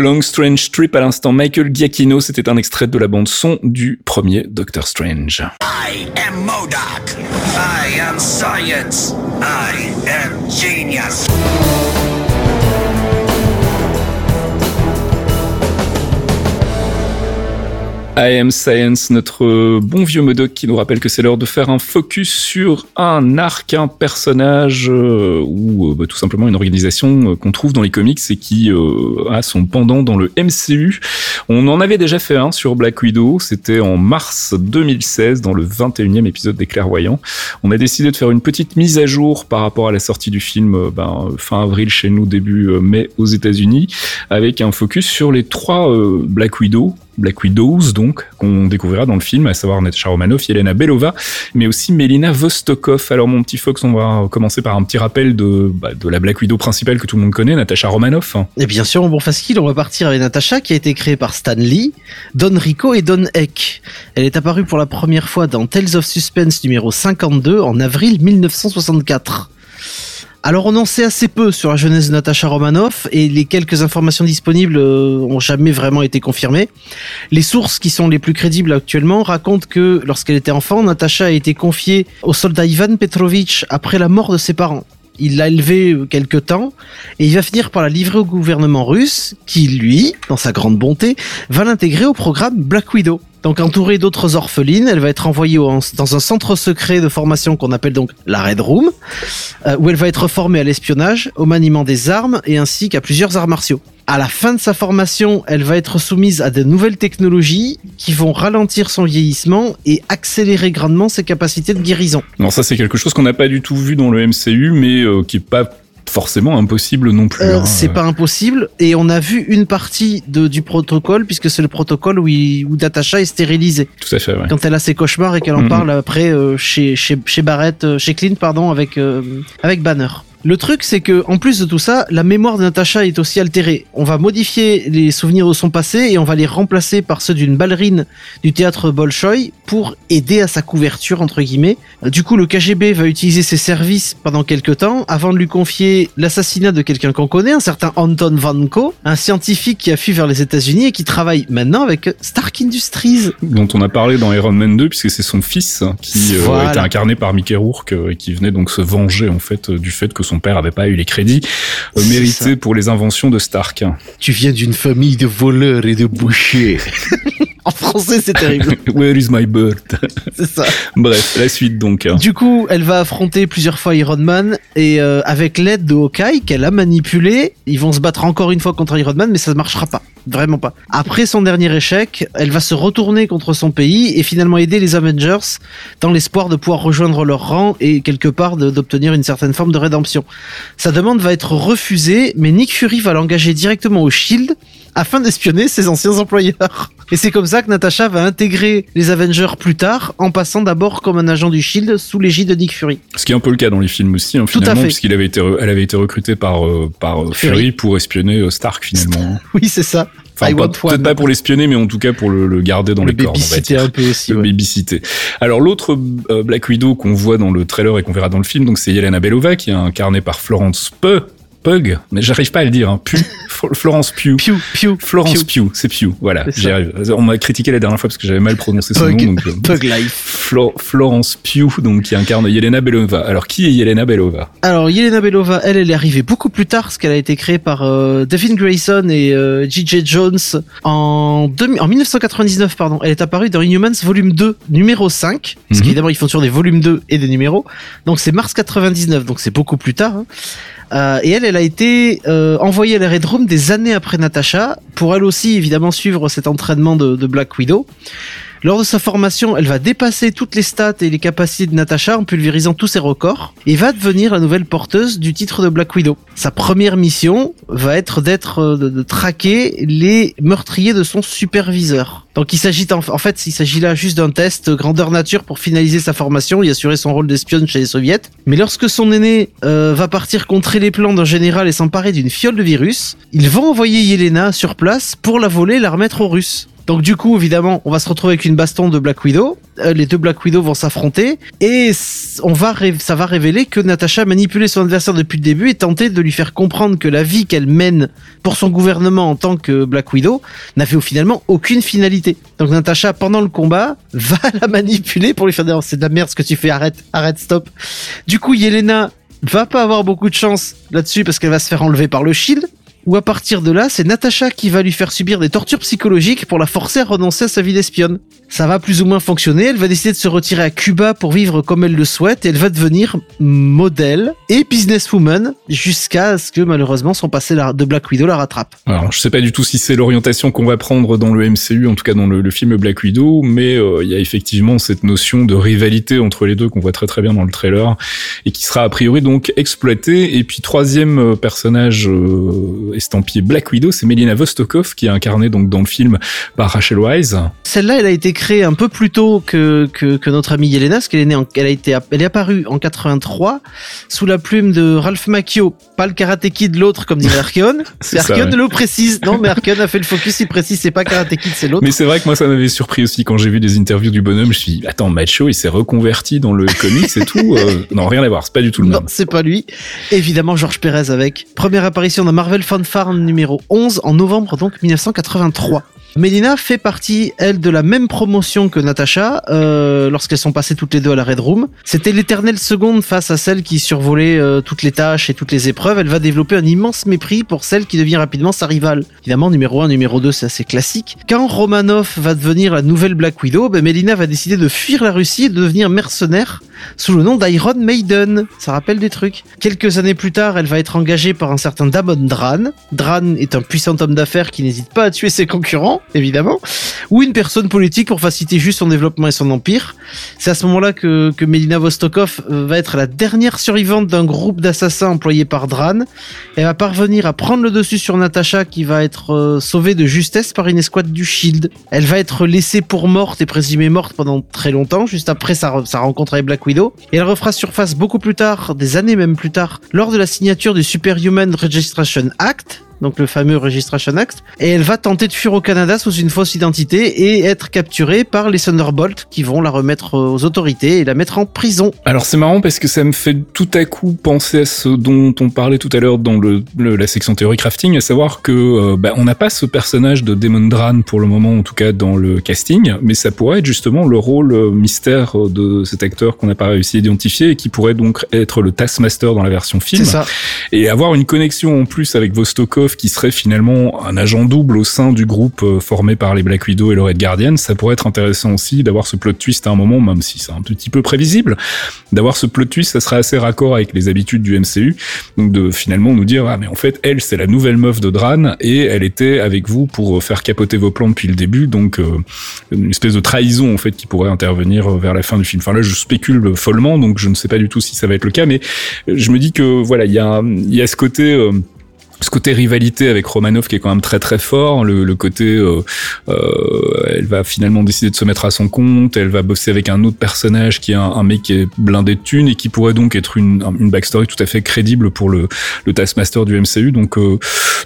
Long Strange Trip à l'instant. Michael Giacchino, c'était un extrait de la bande son du premier Doctor Strange. Am Science, notre bon vieux Modoc qui nous rappelle que c'est l'heure de faire un focus sur un arc, un personnage euh, ou euh, bah, tout simplement une organisation euh, qu'on trouve dans les comics et qui a son pendant dans le MCU. On en avait déjà fait un sur Black Widow, c'était en mars 2016 dans le 21e épisode des Clairvoyants. On a décidé de faire une petite mise à jour par rapport à la sortie du film ben, fin avril chez nous, début mai aux États-Unis, avec un focus sur les trois Black Widow Black Widows donc, qu'on découvrira dans le film, à savoir Natasha Romanoff, Yelena Belova, mais aussi Melina Vostokov. Alors mon petit Fox, on va commencer par un petit rappel de, bah, la Black Widow principale que tout le monde connaît, Natasha Romanoff. Et bien sûr, bon facile, on va partir avec Natasha qui a été créée par Stan Lee, Don Rico et Don Heck. Elle est apparue pour la première fois dans Tales of Suspense numéro 52 en avril 1964. Alors on en sait assez peu sur la jeunesse de Natasha Romanoff et les quelques informations disponibles euh, ont jamais vraiment été confirmées. Les sources qui sont les plus crédibles actuellement racontent que lorsqu'elle était enfant, Natasha a été confiée au soldat Ivan Petrovitch après la mort de ses parents. Il l'a élevée euh, quelque temps et il va finir par la livrer au gouvernement russe qui, lui, dans sa grande bonté, va l'intégrer au programme Black Widow. Donc entourée d'autres orphelines, elle va être envoyée dans un centre secret de formation qu'on appelle donc la Red Room, euh, où elle va être formée à l'espionnage, au maniement des armes et ainsi qu'à plusieurs arts martiaux. À la fin de sa formation, elle va être soumise à de nouvelles technologies qui vont ralentir son vieillissement et accélérer grandement ses capacités de guérison. Alors ça c'est quelque chose qu'on n'a pas du tout vu dans le MCU, mais euh, qui est pas forcément impossible non plus. Euh, hein. c'est pas impossible et on a vu une partie de, du protocole puisque c'est le protocole où, il- où est stérilisée Tout à fait, ouais. quand elle a ses cauchemars et qu'elle en parle après euh, chez, chez, chez Barrett, euh, chez Clint pardon avec euh, avec Banner. Le truc, c'est que en plus de tout ça, la mémoire de Natasha est aussi altérée. On va modifier les souvenirs de son passé et on va les remplacer par ceux d'une ballerine du théâtre Bolchoï pour aider à sa couverture entre guillemets. Du coup, le KGB va utiliser ses services pendant quelques temps avant de lui confier l'assassinat de quelqu'un qu'on connaît, un certain Anton Vanko, un scientifique qui a fui vers les États-Unis et qui travaille maintenant avec Stark Industries. dont on a parlé dans Iron Man 2 puisque c'est son fils qui euh, était incarné par Mickey Rourke euh, et qui venait donc se venger en fait euh, du fait que son père avait pas eu les crédits euh, mérités ça. pour les inventions de Stark. Tu viens d'une famille de voleurs et de bouchers. en français, c'est terrible. Where is my bird? C'est ça. Bref, la suite donc. Du coup, elle va affronter plusieurs fois Iron Man et euh, avec l'aide de Hawkeye qu'elle a manipulé, ils vont se battre encore une fois contre Iron Man, mais ça ne marchera pas. Vraiment pas. Après son dernier échec, elle va se retourner contre son pays et finalement aider les Avengers dans l'espoir de pouvoir rejoindre leur rang et quelque part d'obtenir une certaine forme de rédemption. Sa demande va être refusée, mais Nick Fury va l'engager directement au Shield afin d'espionner ses anciens employeurs. Et c'est comme ça que Natasha va intégrer les Avengers plus tard, en passant d'abord comme un agent du Shield sous l'égide de Nick Fury. Ce qui est un peu le cas dans les films aussi, hein, finalement, puisqu'il avait été, elle avait été recrutée par euh, par euh, Fury. Fury pour espionner euh, Stark finalement. Oui, c'est ça. Enfin, peut-être pas pour l'espionner, mais en tout cas pour le, le garder dans le les cordes. babysitter un peu aussi. Le ouais. babysitter. Alors l'autre euh, Black Widow qu'on voit dans le trailer et qu'on verra dans le film, donc c'est Yelena Belova qui est incarnée par Florence Pugh. Pug, mais j'arrive pas à le dire. Hein. Florence Pugh. Florence. Pugh, c'est Pugh, voilà, j'y arrive. On m'a critiqué la dernière fois parce que j'avais mal prononcé son Pug, nom. Donc, euh, Pug Life. Flo- Florence Pugh, donc qui incarne Yelena Belova. Alors qui est Yelena Belova? Alors, Yelena Belova, elle, elle est arrivée beaucoup plus tard, parce qu'elle a été créée par euh, Devin Grayson et euh, J.J. Jones en, 2000 en 1999, pardon. Elle est apparue dans Inhumans volume 2, numéro 5, parce Mhm. qu'évidemment, ils font toujours des volumes 2 et des numéros. Donc, c'est mars 99, donc c'est beaucoup plus tard. hein. Euh, et elle, elle a été euh, envoyée à la Red Room des années après Natasha, pour elle aussi, évidemment, suivre cet entraînement de Black Widow. Lors de sa formation, elle va dépasser toutes les stats et les capacités de Natasha en pulvérisant tous ses records et va devenir la nouvelle porteuse du titre de Black Widow. Sa première mission va être d'être euh, de, traquer les meurtriers de son superviseur. Donc il s'agit en, en fait, il s'agit là juste d'un test grandeur nature pour finaliser sa formation et assurer son rôle d'espionne chez les soviets. Mais lorsque son aîné euh, va partir contrer les plans d'un général et s'emparer d'une fiole de virus, ils vont envoyer Yelena sur place pour la voler et la remettre aux Russes. Donc du coup, évidemment, on va se retrouver avec une baston de Black Widow. Euh, les deux Black Widow vont s'affronter et on va ça va révéler que Natasha a manipulé son adversaire depuis le début et tenté de lui faire comprendre que la vie qu'elle mène pour son gouvernement en tant que Black Widow n'avait finalement aucune finalité. Donc Natasha, pendant le combat, va la manipuler pour lui faire dire c'est de la merde ce que tu fais, arrête, arrête, stop. Du coup, Yelena va pas avoir beaucoup de chance là-dessus parce qu'elle va se faire enlever par le Shield. Ou à partir de là, c'est Natasha qui va lui faire subir des tortures psychologiques pour la forcer à renoncer à sa vie d'espionne. Ça va plus ou moins fonctionner. Elle va décider de se retirer à Cuba pour vivre comme elle le souhaite et elle va devenir modèle et businesswoman jusqu'à ce que malheureusement son passé de Black Widow la rattrape. Alors, je sais pas du tout si c'est l'orientation qu'on va prendre dans le MCU, en tout cas dans le, le film Black Widow, mais euh, il y a effectivement cette notion de rivalité entre les deux qu'on voit très très bien dans le trailer et qui sera a priori donc exploitée. Et puis troisième euh, personnage euh, estampillé Black Widow, c'est Melina Vostokov qui est incarnée donc dans le film par Rachel Wise. Celle-là, elle a été créée un peu plus tôt que, que, que notre amie Yelena, parce qu'elle est née en, elle a été, elle est apparue en 83 sous la plume de Ralph Macchio, pas le Karate Kid, l'autre comme dirait Archeon. C'est Archeon le précise. Non, mais Archeon a fait le focus, il précise, c'est pas Karate Kid, c'est l'autre. Mais c'est vrai que moi ça m'avait surpris aussi quand j'ai vu des interviews du bonhomme. Je me suis dit attends Macho il s'est reconverti dans le comics et tout. Euh, non rien à voir, c'est pas du tout le Non, même. c'est pas lui. Évidemment, Georges Pérez avec. Première apparition dans Marvel Fanfare numéro 11 en novembre donc 1983. Melina fait partie, elle, de la même promotion que Natasha euh, lorsqu'elles sont passées toutes les deux à la Red Room. C'était l'éternelle seconde face à celle qui survolait euh, toutes les tâches et toutes les épreuves. Elle va développer un immense mépris pour celle qui devient rapidement sa rivale. Évidemment, numéro 1, numéro 2, c'est assez classique. Quand Romanov va devenir la nouvelle Black Widow, ben, Melina va décider de fuir la Russie et de devenir mercenaire sous le nom d'Iron Maiden. Ça rappelle des trucs. Quelques années plus tard, elle va être engagée par un certain Damon Dran. Dran est un puissant homme d'affaires qui n'hésite pas à tuer ses concurrents, évidemment, ou une personne politique pour faciliter juste son développement et son empire. C'est à ce moment-là que, que Melina Vostokov euh, va être la dernière survivante d'un groupe d'assassins employé par Dran. Elle va parvenir à prendre le dessus sur Natasha qui va être euh, sauvée de justesse par une escouade du Shield. Elle va être laissée pour morte et présumée morte pendant très longtemps, juste après sa, sa rencontre avec Black Widow. Et elle refera surface beaucoup plus tard, des années même plus tard, lors de la signature du Superhuman Registration Act, donc le fameux Registration Act, et elle va tenter de fuir au Canada sous une fausse identité et être capturée par les Thunderbolts qui vont la remettre aux autorités et la mettre en prison. Alors c'est marrant parce que ça me fait tout à coup penser à ce dont on parlait tout à l'heure dans le, le- la section théorie crafting, à savoir que euh, bah, on n'a pas ce personnage de Damon Dran pour le moment, en tout cas dans le casting, mais ça pourrait être justement le rôle euh, mystère euh, de cet acteur qu'on n'a pas réussi à identifier et qui pourrait donc être le Taskmaster dans la version film. C'est ça. Et avoir une connexion en plus avec Vostokov qui serait finalement un agent double au sein du groupe euh, formé par les Black Widow et le Red Guardian, ça pourrait être intéressant aussi d'avoir ce plot twist à un moment, même si c'est un petit peu prévisible, d'avoir ce plot twist, ça serait assez raccord avec les habitudes du MCU, donc de finalement nous dire ah mais en fait elle c'est la nouvelle meuf de Dran et elle était avec vous pour euh, faire capoter vos plans depuis le début, donc euh, une espèce de trahison en fait qui pourrait intervenir vers la fin du film. Enfin là je spécule follement, donc je ne sais pas du tout si ça va être le cas, mais je me dis que voilà il y a y a ce côté ce côté rivalité avec Romanov qui est quand même très très fort, le, le côté euh, euh, elle va finalement décider de se mettre à son compte, elle va bosser avec un autre personnage qui est un, un mec qui est blindé de thunes et qui pourrait donc être une, une backstory tout à fait crédible pour le, le Taskmaster du MCU, donc euh,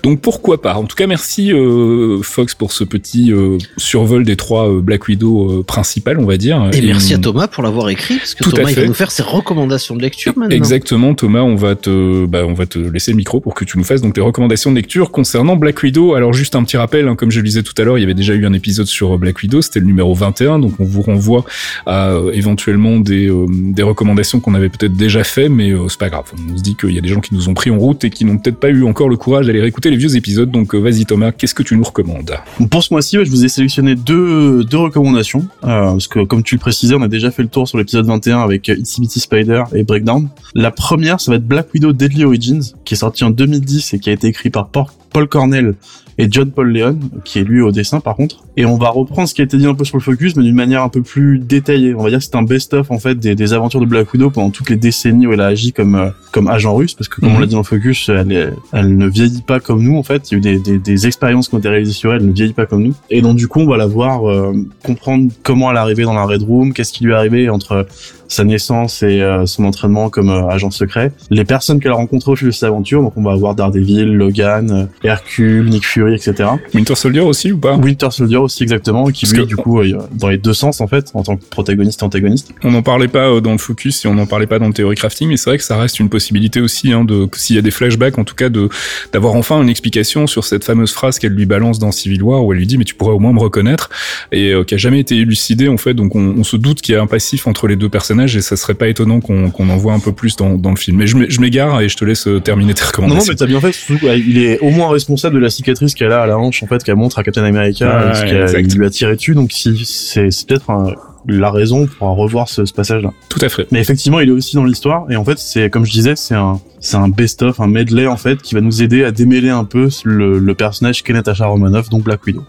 donc pourquoi pas. En tout cas merci euh, Fox pour ce petit euh, survol des trois euh, Black Widow principales on va dire. Et, merci à Thomas pour l'avoir écrit, parce que Tout à Thomas il va fait. nous faire ses recommandations de lecture maintenant. Exactement, Thomas, on va te, bah, on va te laisser le micro pour que tu nous fasses donc tes recommandations de lecture concernant Black Widow. Alors juste un petit rappel, hein, comme je le disais tout à l'heure, il y avait déjà eu un épisode sur euh, Black Widow, c'était le numéro 21, donc on vous renvoie à euh, éventuellement des, euh, des recommandations qu'on avait peut-être déjà fait, mais euh, c'est pas grave. On se dit qu'il y a des gens qui nous ont pris en route et qui n'ont peut-être pas eu encore le courage d'aller réécouter les vieux épisodes. Donc vas-y Thomas, qu'est-ce que tu nous recommandes? Pour ce mois-ci, ouais, je vous ai sélectionné deux, recommandations. Parce que, comme tu le précisais, on a déjà fait le tour sur l'épisode 21 avec Itsy Spider et Breakdown. La première, ça va être Black Widow Deadly Origins, qui est sorti en 2010 et qui a été écrit par Paul Cornell et John Paul Leon, qui est lui au dessin par contre. Et on va reprendre ce qui a été dit un peu sur le focus, mais d'une manière un peu plus détaillée. On va dire que c'est un best-of en fait des, des aventures de Black Widow pendant toutes les décennies où elle a agi comme euh, comme agent russe, parce que comme Mhm. on l'a dit dans le focus, elle, est- elle ne vieillit pas comme nous en fait. Il y a eu des, des, des expériences qui ont été réalisées sur elle, elle ne vieillit pas comme nous. Et donc du coup, on va la voir euh, comprendre comment elle est arrivée dans la Red Room, qu'est-ce qui lui est arrivé entre sa naissance et euh, son entraînement comme euh, agent secret. Les personnes qu'elle a rencontrées au fil de ses aventures, donc on va avoir Daredevil, Logan, euh, Hercule, Nick Fury, etc. Winter Soldier aussi ou pas? Winter Soldier aussi exactement, qui Parce lui que- du coup euh, dans les deux sens en fait, en tant que protagoniste et antagoniste. On n'en parlait pas euh, dans le focus et on n'en parlait pas dans le théorie crafting, mais c'est vrai que ça reste une possibilité aussi hein, de s'il y a des flashbacks, en tout cas de d'avoir enfin une explication sur cette fameuse phrase qu'elle lui balance dans Civil War où elle lui dit mais tu pourrais au moins me reconnaître et euh, qui a jamais été élucidé en fait. Donc on, on se doute qu'il y a un passif entre les deux personnages et ça serait pas étonnant qu'on qu'on en voit un peu plus dans, dans le film. Mais je m'é- je m'égare et je te laisse euh, terminer tes recommandations. non, mais t'as bien fait. surtout, il est au moins responsable de la cicatrice qu'elle a à la hanche, en fait, qu'elle montre à Captain America, parce exact. lui a tiré dessus. Donc, si, c'est, c'est peut-être un- la raison pour revoir ce, ce passage-là. Tout à fait. Mais effectivement, il est aussi dans l'histoire. Et en fait, c'est, comme je disais, c'est un, c'est un best-of, un medley, en fait, qui va nous aider à démêler un peu le, le personnage qu'est Natasha Romanoff, donc Black Widow.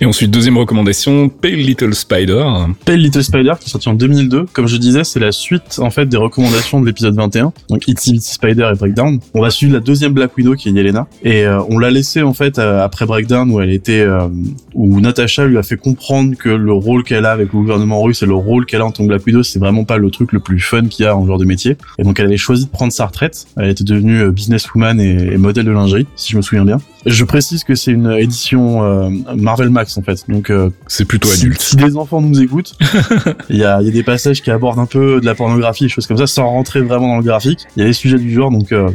Et ensuite deuxième recommandation, Pale Little Spider. Pale Little Spider qui est sorti en 2002. Comme je disais, c'est la suite en fait des recommandations de l'épisode 21. Donc Itsy Bitsy Spider et Breakdown. On va suivre la deuxième Black Widow qui est Yelena et euh, on l'a laissé en fait euh, après Breakdown où elle était euh, où Natasha lui a fait comprendre que le rôle qu'elle a avec le gouvernement russe et le rôle qu'elle a en tant que Black Widow, c'est vraiment pas le truc le plus fun qu'il y a en genre de métier. Et donc elle avait choisi de prendre sa retraite. Elle était devenue euh, businesswoman et modèle de lingerie, si je me souviens bien. Je précise que c'est une édition euh, Marvel Max en fait. Donc euh, C'est plutôt si, adulte. si des enfants nous écoutent, il y a, il y a des passages qui abordent un peu de la pornographie, des choses comme ça, sans rentrer vraiment dans le graphique. Il y a des sujets du genre, donc euh,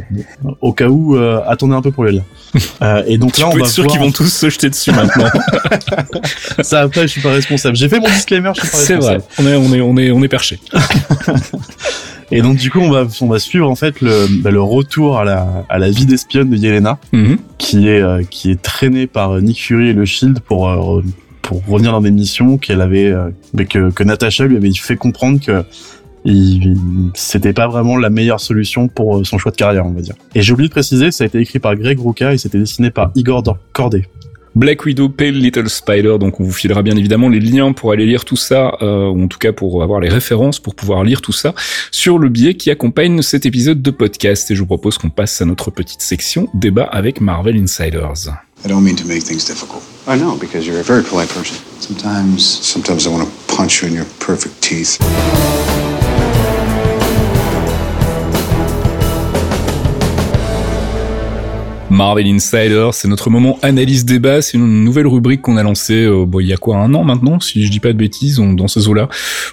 au cas où, attendez un peu pour les lire. Et donc Tu là, on va être sûr qu'ils vont tous se jeter dessus maintenant. ça. Après, je suis pas responsable. J'ai fait mon disclaimer, je suis pas C'est vrai. responsable. On est, on est, on est, on est perché. Et donc du coup, on va, on va suivre en fait le, bah, le retour à la, à la vie d'espionne de Yelena, Mhm. qui est, euh, qui est traînée par Nick Fury et le Shield pour euh, pour revenir dans des missions qu'elle avait, euh, mais que, que Natasha lui avait fait comprendre que c'était pas vraiment la meilleure solution pour euh, son choix de carrière, on va dire. Et j'ai oublié de préciser, ça a été écrit par Greg Rucka et c'était dessiné par Igor Corday. Black Widow, Pale Little Spider, donc on vous filera bien évidemment les liens pour aller lire tout ça, euh, ou en tout cas pour avoir les références pour pouvoir lire tout ça sur le billet qui accompagne cet épisode de podcast. Et je vous propose qu'on passe à notre petite section débat avec Marvel Insiders. I don't mean to make things difficult. I know, because you're a very polite person. Sometimes, Sometimes I want to punch you in your perfect teeth. Marvel Insider, c'est notre moment analyse débat, c'est une nouvelle rubrique qu'on a lancée euh, il y a quoi un an maintenant, si je dis pas de bêtises, on- dans ces eaux-là.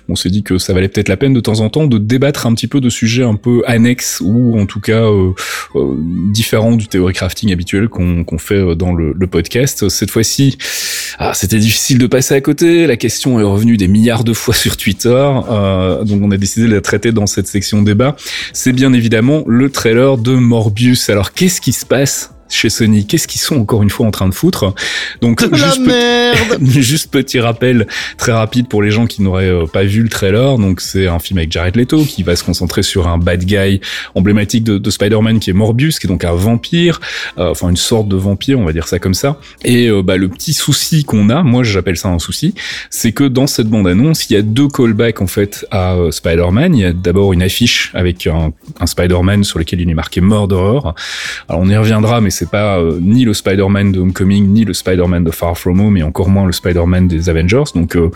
On s'est dit que ça valait peut-être la peine de temps en temps de débattre un petit peu de sujets un peu annexes ou en tout cas euh, euh, différents du théorie crafting habituel qu'on qu'on fait euh, dans le, le podcast. Cette fois-ci, ah, c'était difficile de passer à côté. La question est revenue des milliards de fois sur Twitter, euh, donc on a décidé de la traiter dans cette section débat. C'est bien évidemment le trailer de Morbius. Alors qu'est-ce qui se passe chez Sony Qu'est-ce qu'ils sont encore une fois en train de foutre Donc De juste, petit rappel très rapide pour les gens qui n'auraient euh, pas vu le trailer. Donc c'est un film avec Jared Leto qui va se concentrer sur un bad guy emblématique de, de Spider-Man qui est Morbius, qui est donc un vampire, euh, enfin une sorte de vampire, on va dire ça comme ça. Et euh, bah, le petit souci qu'on a, moi j'appelle ça un souci, c'est que dans cette bande-annonce, il y a deux callbacks en fait à euh, Spider-Man. Il y a d'abord une affiche avec un, un Spider-Man sur lequel il est marqué Murderer. Alors on y reviendra, mais c'est pas euh, ni le Spider-Man de Homecoming, ni le Spider-Man de Far From Home, et encore moins le Spider-Man des Avengers. Donc euh,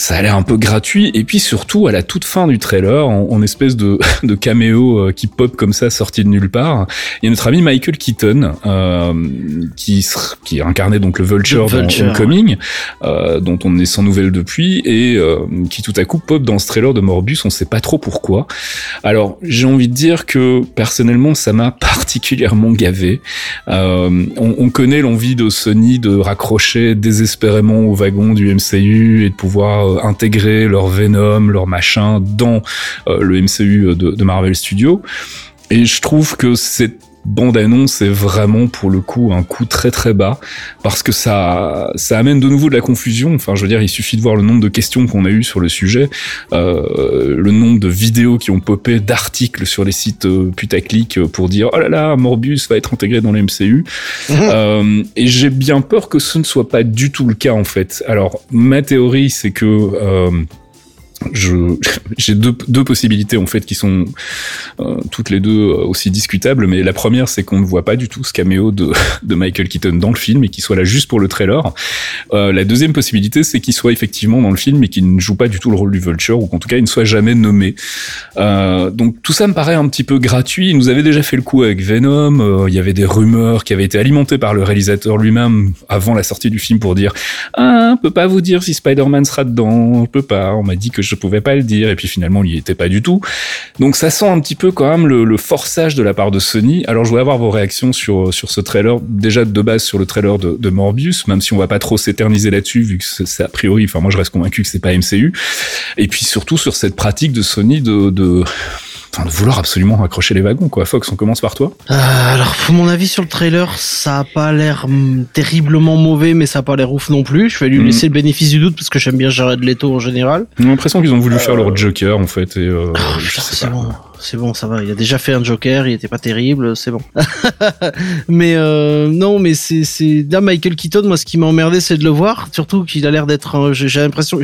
ça a l'air un peu gratuit. Et puis surtout, à la toute fin du trailer, en, en espèce de, de caméo euh, qui pop comme ça, sorti de nulle part, il y a notre ami Michael Keaton, euh, qui, qui incarnait donc le Vulture, Le Vulture, dans Homecoming, euh, dont on est sans nouvelles depuis, et euh, qui tout à coup pop dans ce trailer de Morbius, on sait pas trop pourquoi. Alors, j'ai envie de dire que personnellement, ça m'a particulièrement gavé. Euh, on, on connaît l'envie de Sony de raccrocher désespérément au wagon du MCU et de pouvoir euh, intégrer leur Venom, leur machin dans euh, le MCU de, de Marvel Studios. Et je trouve que cette bande-annonce est vraiment pour le coup un coup très très bas parce que ça ça amène de nouveau de la confusion. Enfin, je veux dire, il suffit de voir le nombre de questions qu'on a eues sur le sujet, euh, le nombre de vidéos qui ont popé, d'articles sur les sites euh, putaclic euh, pour dire oh là là, Morbius va être intégré dans le MCU. Euh, et j'ai bien peur que ce ne soit pas du tout le cas en fait. Alors ma théorie c'est que euh, j'ai deux, deux possibilités en fait qui sont euh, toutes les deux euh, aussi discutables mais la première c'est qu'on ne voit pas du tout ce caméo de, de Michael Keaton dans le film et qu'il soit là juste pour le trailer. Euh, la deuxième possibilité c'est qu'il soit effectivement dans le film et qu'il ne joue pas du tout le rôle du Vulture ou qu'en tout cas il ne soit jamais nommé. Donc tout ça me paraît un petit peu gratuit. Il nous avait déjà fait le coup avec Venom. Il y avait des rumeurs qui avaient été alimentées par le réalisateur lui-même avant la sortie du film pour dire ah, on peut pas vous dire si Spider-Man sera dedans, on peut pas. On m'a dit que je je pouvais pas le dire. Et puis finalement, il y était pas du tout. Donc ça sent un petit peu quand même le, le forçage de la part de Sony. Alors je voulais avoir vos réactions sur sur ce trailer. Déjà de base sur le trailer de, de Morbius, même si on va pas trop s'éterniser là-dessus, vu que c'est a priori. Enfin, moi je reste convaincu que c'est pas MCU. Et puis surtout sur cette pratique de Sony de, de enfin de vouloir absolument raccrocher les wagons quoi. Fox, on commence par toi. Euh, alors, pour mon avis sur le trailer, ça a pas l'air hum, terriblement mauvais, mais ça a pas l'air ouf non plus. Je vais lui Mhm. laisser le bénéfice du doute parce que j'aime bien Jared Leto en général. J'ai l'impression qu'ils ont voulu faire leur Joker en fait. Et, euh, je putain, sais c'est pas. bon, c'est bon, ça va. Il a déjà fait un Joker, il était pas terrible, c'est bon. mais euh, non, mais c'est c'est là Michael Keaton. Moi, ce qui m'a emmerdé, c'est de le voir, surtout qu'il a l'air d'être. J'ai l'impression,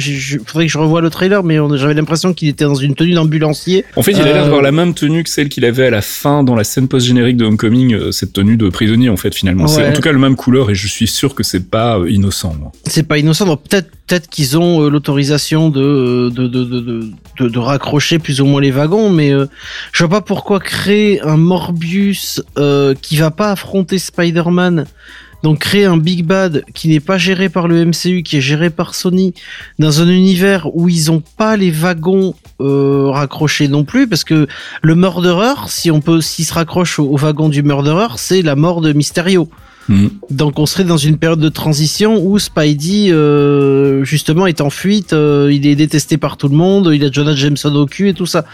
faudrait que je revoie le trailer, mais j'avais l'impression qu'il était dans une tenue d'ambulancier. En fait, il a l'air Euh, d'avoir la même tenue que celle qu'il avait à la fin dans la scène post-générique de Homecoming, euh, cette tenue de prisonnier en fait finalement. C'est en tout cas le même couleur et je suis sûr que c'est pas innocent. C'est pas innocent. Peut-être peut-être qu'ils ont l'autorisation de de, de, de, de, de- de raccrocher plus ou moins les wagons, mais euh, je vois pas pourquoi créer un Morbius euh, qui va pas affronter Spider-Man. Donc créer un Big Bad qui n'est pas géré par le MCU, qui est géré par Sony, dans un univers où ils ont pas les wagons euh, raccrochés non plus, parce que le Murderer, si on peut, s'il se raccroche au, au wagon du Murderer, c'est la mort de Mysterio. Mhm. Donc on serait dans une période de transition où Spidey euh, justement est en fuite, euh, il est détesté par tout le monde, il a Jonah Jameson au cul et tout ça.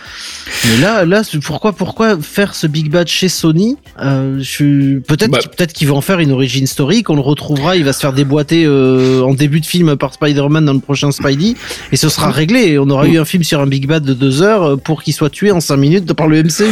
Mais là, là, pourquoi, pourquoi faire ce Big Bad chez Sony? Euh, je- Peut-être, Bah. peut-être qu'ils vont en faire une origin story, qu'on le retrouvera, il va se faire déboîter en début de film par Spider-Man dans le prochain Spidey, et ce sera réglé. On aura eu un film sur un Big Bad de deux heures pour qu'il soit tué en cinq minutes par le MCU.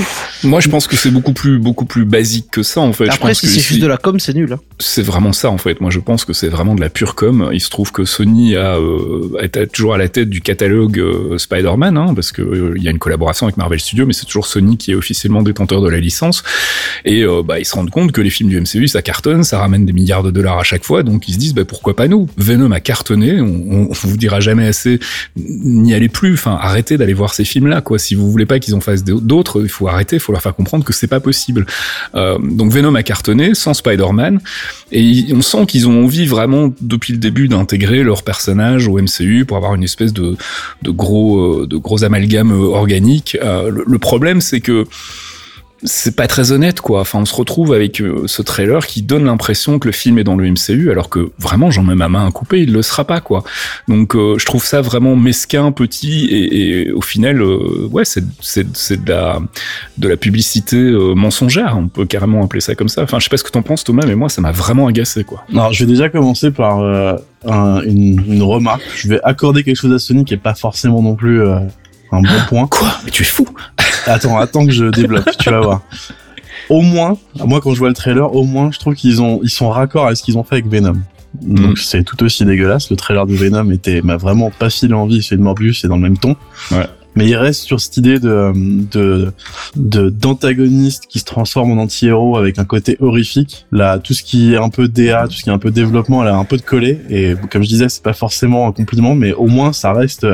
Moi, je pense que c'est beaucoup plus beaucoup plus basique que ça en fait. je Après, pense si c'est juste de la com, c'est nul. C'est vraiment ça en fait. Moi je pense que c'est vraiment de la pure com. Il se trouve que Sony a euh, est toujours à la tête du catalogue euh, Spider-Man hein, parce que euh, il y a une collaboration avec Marvel Studios, mais c'est toujours Sony qui est officiellement détenteur de la licence. Et euh, bah ils se rendent compte que les films du MCU ça cartonne, ça ramène des milliards de dollars à chaque fois, donc ils se disent bah pourquoi pas nous? Venom a cartonné, on, on, vous dira jamais assez, n'y allez plus. Enfin arrêtez d'aller voir ces films là quoi. Si vous voulez pas qu'ils en fassent d'autres, il faut arrêter, il faut leur faire comprendre que c'est pas possible. Donc Venom a cartonné sans Spider-Man. Et on sent qu'ils ont envie vraiment depuis le début d'intégrer leur personnage au MCU pour avoir une espèce de, gros euh, de gros amalgame euh, organique. Euh, le problème c'est que c'est pas très honnête quoi. Enfin, on se retrouve avec euh, ce trailer qui donne l'impression que le film est dans le MCU, alors que vraiment j'en mets ma main à couper, il le sera pas quoi. Donc euh, je trouve ça vraiment mesquin, petit et, et au final, euh, ouais, c'est de la de la publicité euh, mensongère. On peut carrément appeler ça comme ça. Enfin, je sais pas ce que t'en penses Thomas, mais moi ça m'a vraiment agacé quoi. Alors, je vais déjà commencer par euh, un- une, une remarque. Je vais accorder quelque chose à Sony qui est pas forcément non plus un bon point. Quoi Mais tu es fou Attends, attends que je développe, tu vas voir. Au moins, moi quand je vois le trailer, au moins je trouve qu'ils ont ils sont raccords avec ce qu'ils ont fait avec Venom. Donc Mhm. c'est tout aussi dégueulasse. Le trailer de Venom était m'a vraiment pas filé envie. C'est de Morbius, c'est dans le même ton. Ouais. Mais il reste sur cette idée de de de d'antagoniste qui se transforme en anti-héros avec un côté horrifique. Là, tout ce qui est un peu DA, tout ce qui est un peu développement, elle a un peu de collé. Et comme je disais, c'est pas forcément un compliment, mais au moins ça reste.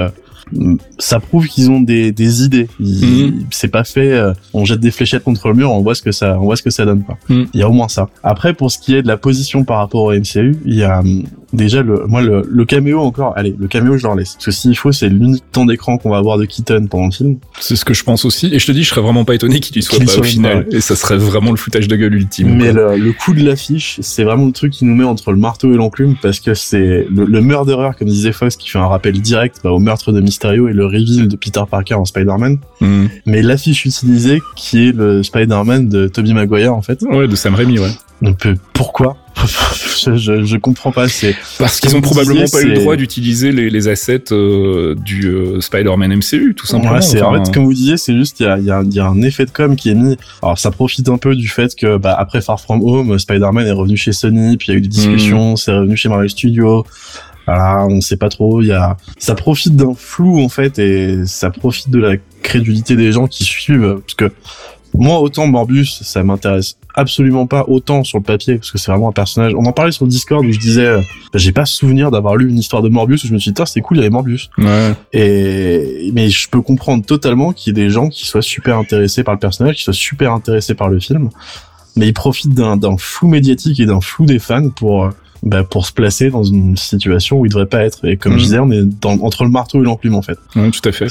Ça prouve qu'ils ont des, des idées. Mhm. C'est pas fait. euh, on jette des fléchettes contre le mur, on voit ce que ça, on voit ce que ça donne. Quoi. Mhm. Il y a au moins ça. Après, pour ce qui est de la position par rapport au MCU, il y a hum, déjà le, moi le, le caméo encore. Allez, le caméo, je leur laisse. Parce que s'il faut, c'est l'unique temps d'écran qu'on va avoir de Keaton pendant le film. C'est ce que je pense aussi. Et je te dis, je serais vraiment pas étonné qu'il y soit Qu'il pas soit au pas, final. Et ça serait vraiment le foutage de gueule ultime. Mais le, le coup de l'affiche, c'est vraiment le truc qui nous met entre le marteau et l'enclume parce que c'est le, le murderer, comme disait Fox, qui fait un rappel direct bah, au meurtre de Mysterio et le reveal de Peter Parker en Spider-Man. Mhm. Mais l'affiche utilisée, qui est le Spider-Man de Tobey Maguire, en fait. Ouais, de Sam Raimi, ouais. Donc, euh, pourquoi je, je, je comprends pas. C'est Parce qu'ils ont probablement disiez, pas eu le droit d'utiliser les, les assets euh, du euh, Spider-Man MCU, tout simplement. Ouais, Enfin, en fait comme vous disiez, c'est juste il y a, y, a, y a un effet de com qui est mis. Alors ça profite un peu du fait que bah, après Far From Home, Spider-Man est revenu chez Sony, puis il y a eu des discussions, Mm. c'est revenu chez Marvel Studios. Voilà, on sait pas trop. Il y a, ça profite d'un flou en fait et ça profite de la crédulité des gens qui suivent. Parce que moi, autant Morbius, ça m'intéresse absolument pas autant sur le papier parce que c'est vraiment un personnage. On en parlait sur le Discord où je disais, euh, bah, j'ai pas souvenir d'avoir lu une histoire de Morbius où je me suis dit, c'est cool, il y avait Morbius. Ouais. Et mais je peux comprendre totalement qu'il y ait des gens qui soient super intéressés par le personnage, qui soient super intéressés par le film, mais ils profitent d'un d'un flou médiatique et d'un flou des fans pour euh, bah, pour se placer dans une situation où il devrait pas être. Et comme Mhm. je disais, on est dans, entre le marteau et l'enclume en fait. Ouais, tout à fait.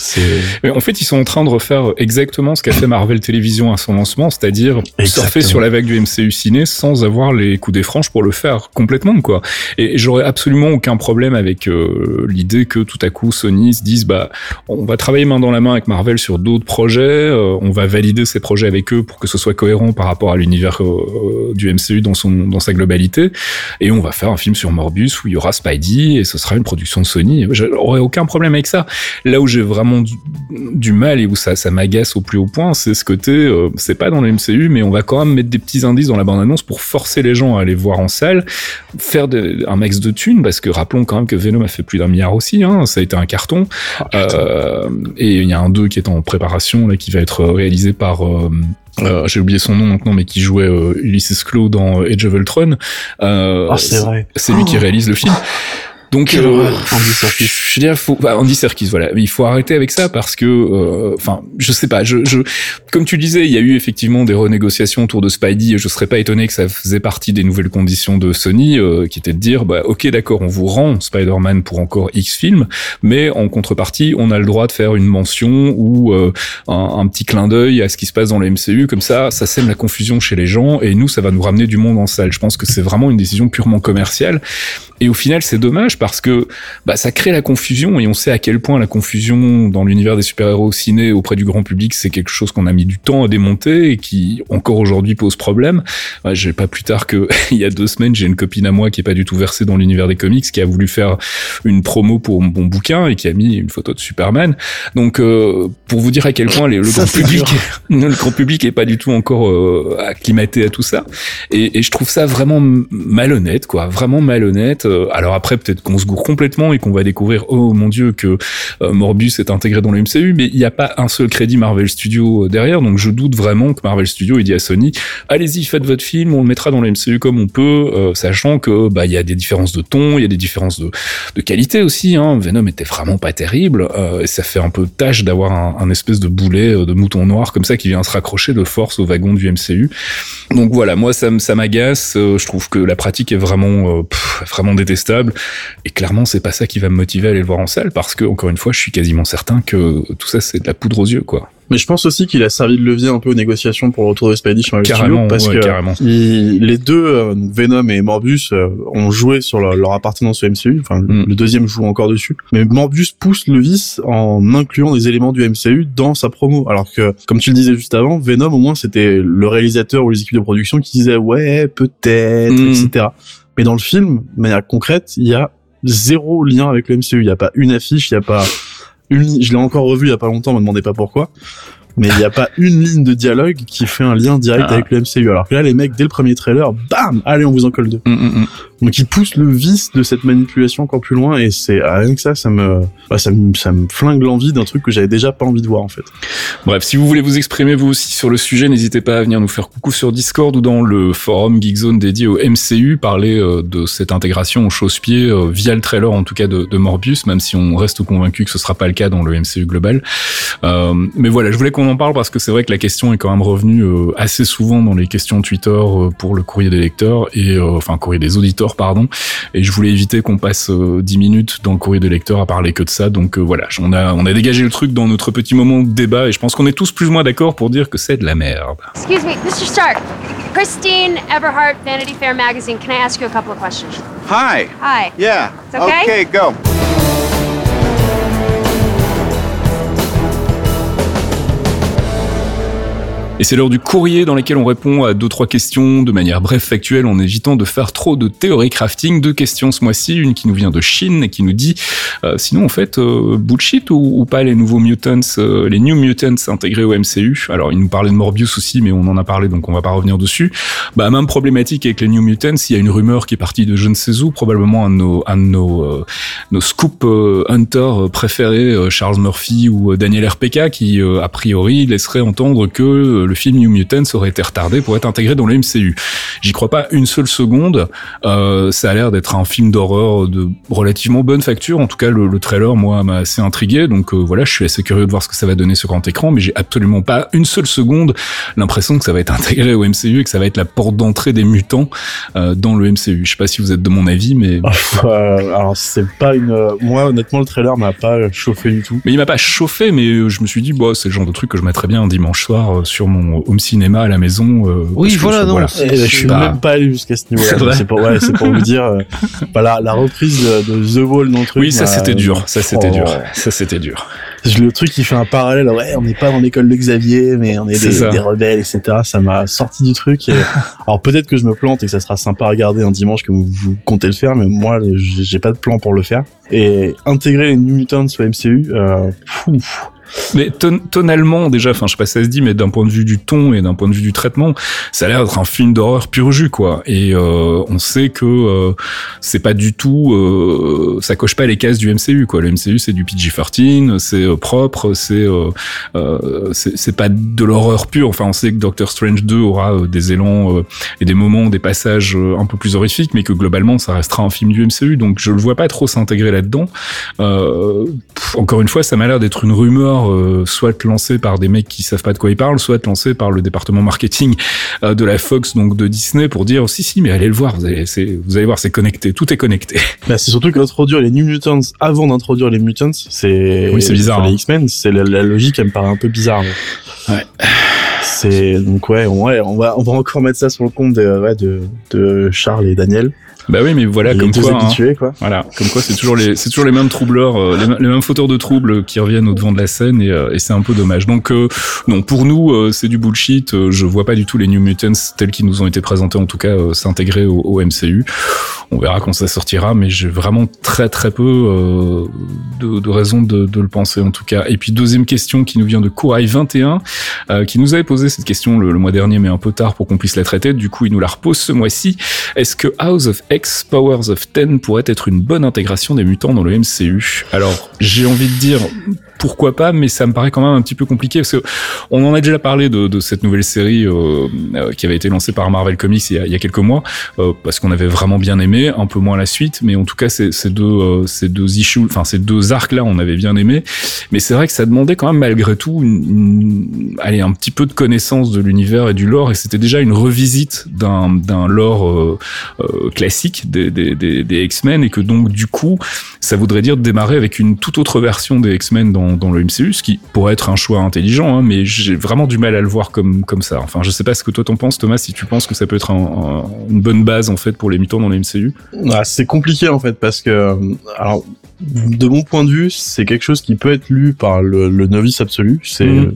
Mais en fait, ils sont en train de refaire exactement ce qu'a fait Marvel Télévision à son lancement, c'est-à-dire surfer sur la vague du MCU ciné sans avoir les coups des franches pour le faire complètement, quoi. Et j'aurais absolument aucun problème avec euh, l'idée que tout à coup Sony se dise, bah, on va travailler main dans la main avec Marvel sur d'autres projets, euh, on va valider ces projets avec eux pour que ce soit cohérent par rapport à l'univers euh, du MCU dans son dans sa globalité, et on va faire un film sur Morbius où il y aura Spidey et ce sera une production de Sony. J'aurais aucun problème avec ça. Là où j'ai vraiment du, du mal et où ça, ça m'agace au plus haut point, c'est ce côté, euh, c'est pas dans le MCU, mais on va quand même mettre des petits indices dans la bande-annonce pour forcer les gens à aller voir en salle, faire de- un max de thunes, parce que rappelons quand même que Venom a fait plus d'un milliard aussi, hein, ça a été un carton. Euh, et il y a un 2 qui est en préparation, là, qui va être réalisé par... euh, euh, j'ai oublié son nom maintenant, mais qui jouait euh, Ulysses Claw dans euh, Age of Ultron. Euh, Ah, c'est vrai. C'est lui qui Oh. réalise le film. Donc, euh, horreur, Andy Serkis. je veux dire, faut, bah, Andy Serkis, voilà. Mais il faut arrêter avec ça parce que, euh, enfin, je sais pas. Je, je, comme tu disais, il y a eu effectivement des renégociations autour de Spidey. et Je serais pas étonné que ça faisait partie des nouvelles conditions de Sony, euh, qui était de dire, bah, ok, d'accord, on vous rend Spider-Man pour encore X films, mais en contrepartie, on a le droit de faire une mention ou euh, un, un petit clin d'œil à ce qui se passe dans le MCU. Comme ça, ça sème la confusion chez les gens et nous, ça va nous ramener du monde en salle. Je pense que c'est vraiment une décision purement commerciale. Et au final, c'est dommage parce que bah, ça crée la confusion et on sait à quel point la confusion dans l'univers des super-héros au ciné auprès du grand public, c'est quelque chose qu'on a mis du temps à démonter et qui encore aujourd'hui pose problème. Ouais, j'ai pas plus tard que il y a deux semaines, j'ai une copine à moi qui est pas du tout versée dans l'univers des comics, qui a voulu faire une promo pour mon bouquin et qui a mis une photo de Superman. Donc euh, pour vous dire à quel point les- le Ça, grand public, le grand public est pas du tout encore euh, acclimaté à tout ça. Et, et je trouve ça vraiment malhonnête, quoi, vraiment malhonnête. Euh, Alors après, peut-être qu'on se gourre complètement et qu'on va découvrir, oh mon dieu, que euh, Morbius est intégré dans le MCU, mais il n'y a pas un seul crédit Marvel Studios euh, derrière, donc je doute vraiment que Marvel Studios ait dit à Sony, allez-y, faites votre film, on le mettra dans le MCU comme on peut, sachant que bah il y a des différences de ton, il y a des différences de, qualité aussi. Hein. Venom était vraiment pas terrible, et ça fait un peu tâche d'avoir un, espèce de boulet de mouton noir comme ça qui vient se raccrocher de force au wagon du MCU. Donc voilà, moi ça, m'agace. je trouve que la pratique est vraiment, vraiment détestable. Et clairement, c'est pas ça qui va me motiver à aller le voir en salle, parce que encore une fois, je suis quasiment certain que tout ça c'est de la poudre aux yeux, quoi. Mais je pense aussi qu'il a servi de levier un peu aux négociations pour le retour de Spidey chez Marvel parce ouais, que carrément. il- les deux, euh, Venom et Morbius, euh, ont joué sur leur, leur appartenance au MCU. Enfin, le- Mm. le deuxième joue encore dessus. Mais Morbius pousse le vice en incluant des éléments du MCU dans sa promo. Alors que, comme tu le disais juste avant, Venom au moins c'était le réalisateur ou les équipes de production qui disaient ouais peut-être, Mm. etc. Mais dans le film, de manière concrète, il y a zéro lien avec le MCU. Il y a pas une affiche, il y a pas une. Je l'ai encore revu il y a pas longtemps, me demandez pas pourquoi. Mais il n'y a pas une ligne de dialogue qui fait un lien direct Ah. avec le MCU. Alors que là, les mecs, dès le premier trailer, bam, allez, on vous en colle deux. Mm, mm, mm. Donc ils poussent le vice de cette manipulation encore plus loin et c'est ah, rien que ça, ça me, bah, ça me, ça me flingue l'envie d'un truc que j'avais déjà pas envie de voir en fait. Bref, si vous voulez vous exprimer vous aussi sur le sujet, n'hésitez pas à venir nous faire coucou sur Discord ou dans le forum Geekzone dédié au MCU, parler euh, de cette intégration au chausse-pied euh, via le trailer en tout cas de, Morbius, même si on reste convaincu que ce sera pas le cas dans le MCU global. Euh, mais voilà, je voulais qu'on en parle parce que c'est vrai que la question est quand même revenue euh, assez souvent dans les questions Twitter pour le courrier des lecteurs et enfin courrier des auditeurs pardon. Et je voulais éviter qu'on passe euh, 10 minutes dans le courrier des lecteurs à parler que de ça. Donc euh, voilà, on a on a dégagé le truc dans notre petit moment de débat et je pense qu'on est tous plus ou moins d'accord pour dire que c'est de la merde. Excuse me, Mr. Stark. Christine Everhart, Vanity Fair magazine. Can I ask you a couple of questions? Hi. Hi. Yeah. It's okay? Okay, go. Et c'est l'heure du courrier dans lequel on répond à deux trois questions de manière bref factuelle en évitant de faire trop de théorie crafting. Deux questions ce mois-ci, une qui nous vient de Chine et qui nous dit euh, sinon en fait euh, bullshit ou, pas les nouveaux mutants, euh, les new mutants intégrés au MCU. Alors il nous parlait de Morbius aussi, mais on en a parlé donc on va pas revenir dessus. Bah même problématique avec les new mutants, il y a une rumeur qui est partie de je ne sais où, probablement un de nos un de nos, euh, nos scoop euh, hunters préférés, euh, Charles Murphy ou Daniel RPK, qui a priori laisserait entendre que le, le film New Mutants aurait été retardé pour être intégré dans le MCU. J'y crois pas une seule seconde. Euh, ça a l'air d'être un film d'horreur de relativement bonne facture. En tout cas, le, le trailer, moi, m'a assez intrigué. Donc euh, voilà, je suis assez curieux de voir ce que ça va donner sur grand écran, mais j'ai absolument pas une seule seconde l'impression que ça va être intégré au MCU et que ça va être la porte d'entrée des mutants euh, dans le MCU. Je sais pas si vous êtes de mon avis, mais Euh, alors c'est pas une. euh, Moi honnêtement le trailer m'a pas chauffé du tout. mais il m'a pas chauffé, mais euh, je me suis dit, bon, c'est le genre de truc que je mettrais bien un dimanche soir sur mon home cinéma à la maison. euh, Oui, que voilà, je- non, Et c'est- je suis pas- même pas allé jusqu'à ce niveau-là. C'est vrai C'est pour, ouais, c'est pour vous dire. euh, voilà, la reprise de, de The Wall dans le truc. Oui, ça c'était dur, ça c'était Oh. dur, ça c'était dur. Le truc qui fait un parallèle, ouais, on n'est pas dans l'école de Xavier, mais on est, des, rebelles, etc. Ça m'a sorti du truc. Et... Alors peut-être que je me plante et que ça sera sympa à regarder un dimanche comme vous comptez le faire, mais moi, j'ai pas de plan pour le faire. Et intégrer les New Mutants au MCU, euh, fou, Mais ton- tonalement déjà, enfin je sais pas si ça se dit, mais d'un point de vue du ton et d'un point de vue du traitement, ça a l'air d'être un film d'horreur pur jus quoi. Et euh, on sait que euh, c'est pas du tout, euh, ça coche pas les cases du MCU quoi. Le MCU c'est du PG-13, c'est euh, propre, c'est euh, euh, c'est c'est pas de l'horreur pure. Enfin on sait que Doctor Strange 2 aura des élans et des moments, des passages un peu plus horrifiques, mais que globalement ça restera un film du MCU. Donc je le vois pas trop s'intégrer là-dedans. Encore une fois, ça m'a l'air d'être une rumeur, euh, soit lancée par des mecs qui savent pas de quoi ils parlent, soit lancée par le département marketing euh, de la Fox, donc de Disney, pour dire si si, mais allez le voir, vous allez, vous allez voir, c'est connecté, tout est connecté. Bah, c'est surtout qu'introduire les New Mutants avant d'introduire les Mutants, c'est Oui, c'est bizarre, hein. Les X-Men, c'est la, la logique, elle me paraît un peu bizarre. mais- Ouais. C'est donc ouais, ouais, on va on va encore mettre ça sur le compte de ouais, de, de Charles et Daniel, Bah oui, mais voilà, comme hein. quoi. Voilà, comme quoi c'est toujours les c'est toujours les mêmes troubleurs, euh, les, mêmes- les mêmes fauteurs de troubles qui reviennent au devant de la scène et, euh, et c'est un peu dommage. Donc euh, non, pour nous euh, c'est du bullshit. Euh, je vois pas du tout les New Mutants tels qu'ils nous ont été présentés en tout cas s'intégrer au, au MCU. On verra quand ça sortira, mais j'ai vraiment très très peu euh, de, de raisons de, de le penser en tout cas. Et puis deuxième question qui nous vient de Kourai 21, euh, qui nous avait posé cette question le, le mois dernier, mais un peu tard pour qu'on puisse la traiter. Du coup, il nous la repose ce mois-ci. Est-ce que House of X Powers of Ten pourrait être une bonne intégration des mutants dans le MCU Alors, j'ai envie de dire pourquoi pas, mais ça me paraît quand même un petit peu compliqué parce que on en a déjà parlé de, de cette nouvelle série euh, euh, qui avait été lancée par Marvel Comics il y a, il y a quelques mois, euh, parce qu'on avait vraiment bien aimé, un peu moins la suite, mais en tout cas ces, ces deux euh, ces deux issues, enfin ces deux arcs là, on avait bien aimé, mais c'est vrai que ça demandait quand même malgré tout une, une- allez un petit peu de connaissance de l'univers et du lore, et c'était déjà une revisite d'un d'un lore euh, euh, classique des, des, des, des X-Men, et que donc du coup ça voudrait dire de démarrer avec une toute autre version des X-Men dans, dans le MCU, ce qui pourrait être un choix intelligent, hein, mais j'ai vraiment du mal à le voir comme, comme ça. Enfin, je sais pas ce que toi t'en penses, Thomas, si tu penses que ça peut être un- un- une bonne base en fait pour les mutants dans le MCU. Ah, c'est compliqué en fait parce que euh, alors de mon point de vue, c'est quelque chose qui peut être lu par le, le novice absolu. C'est Mhm.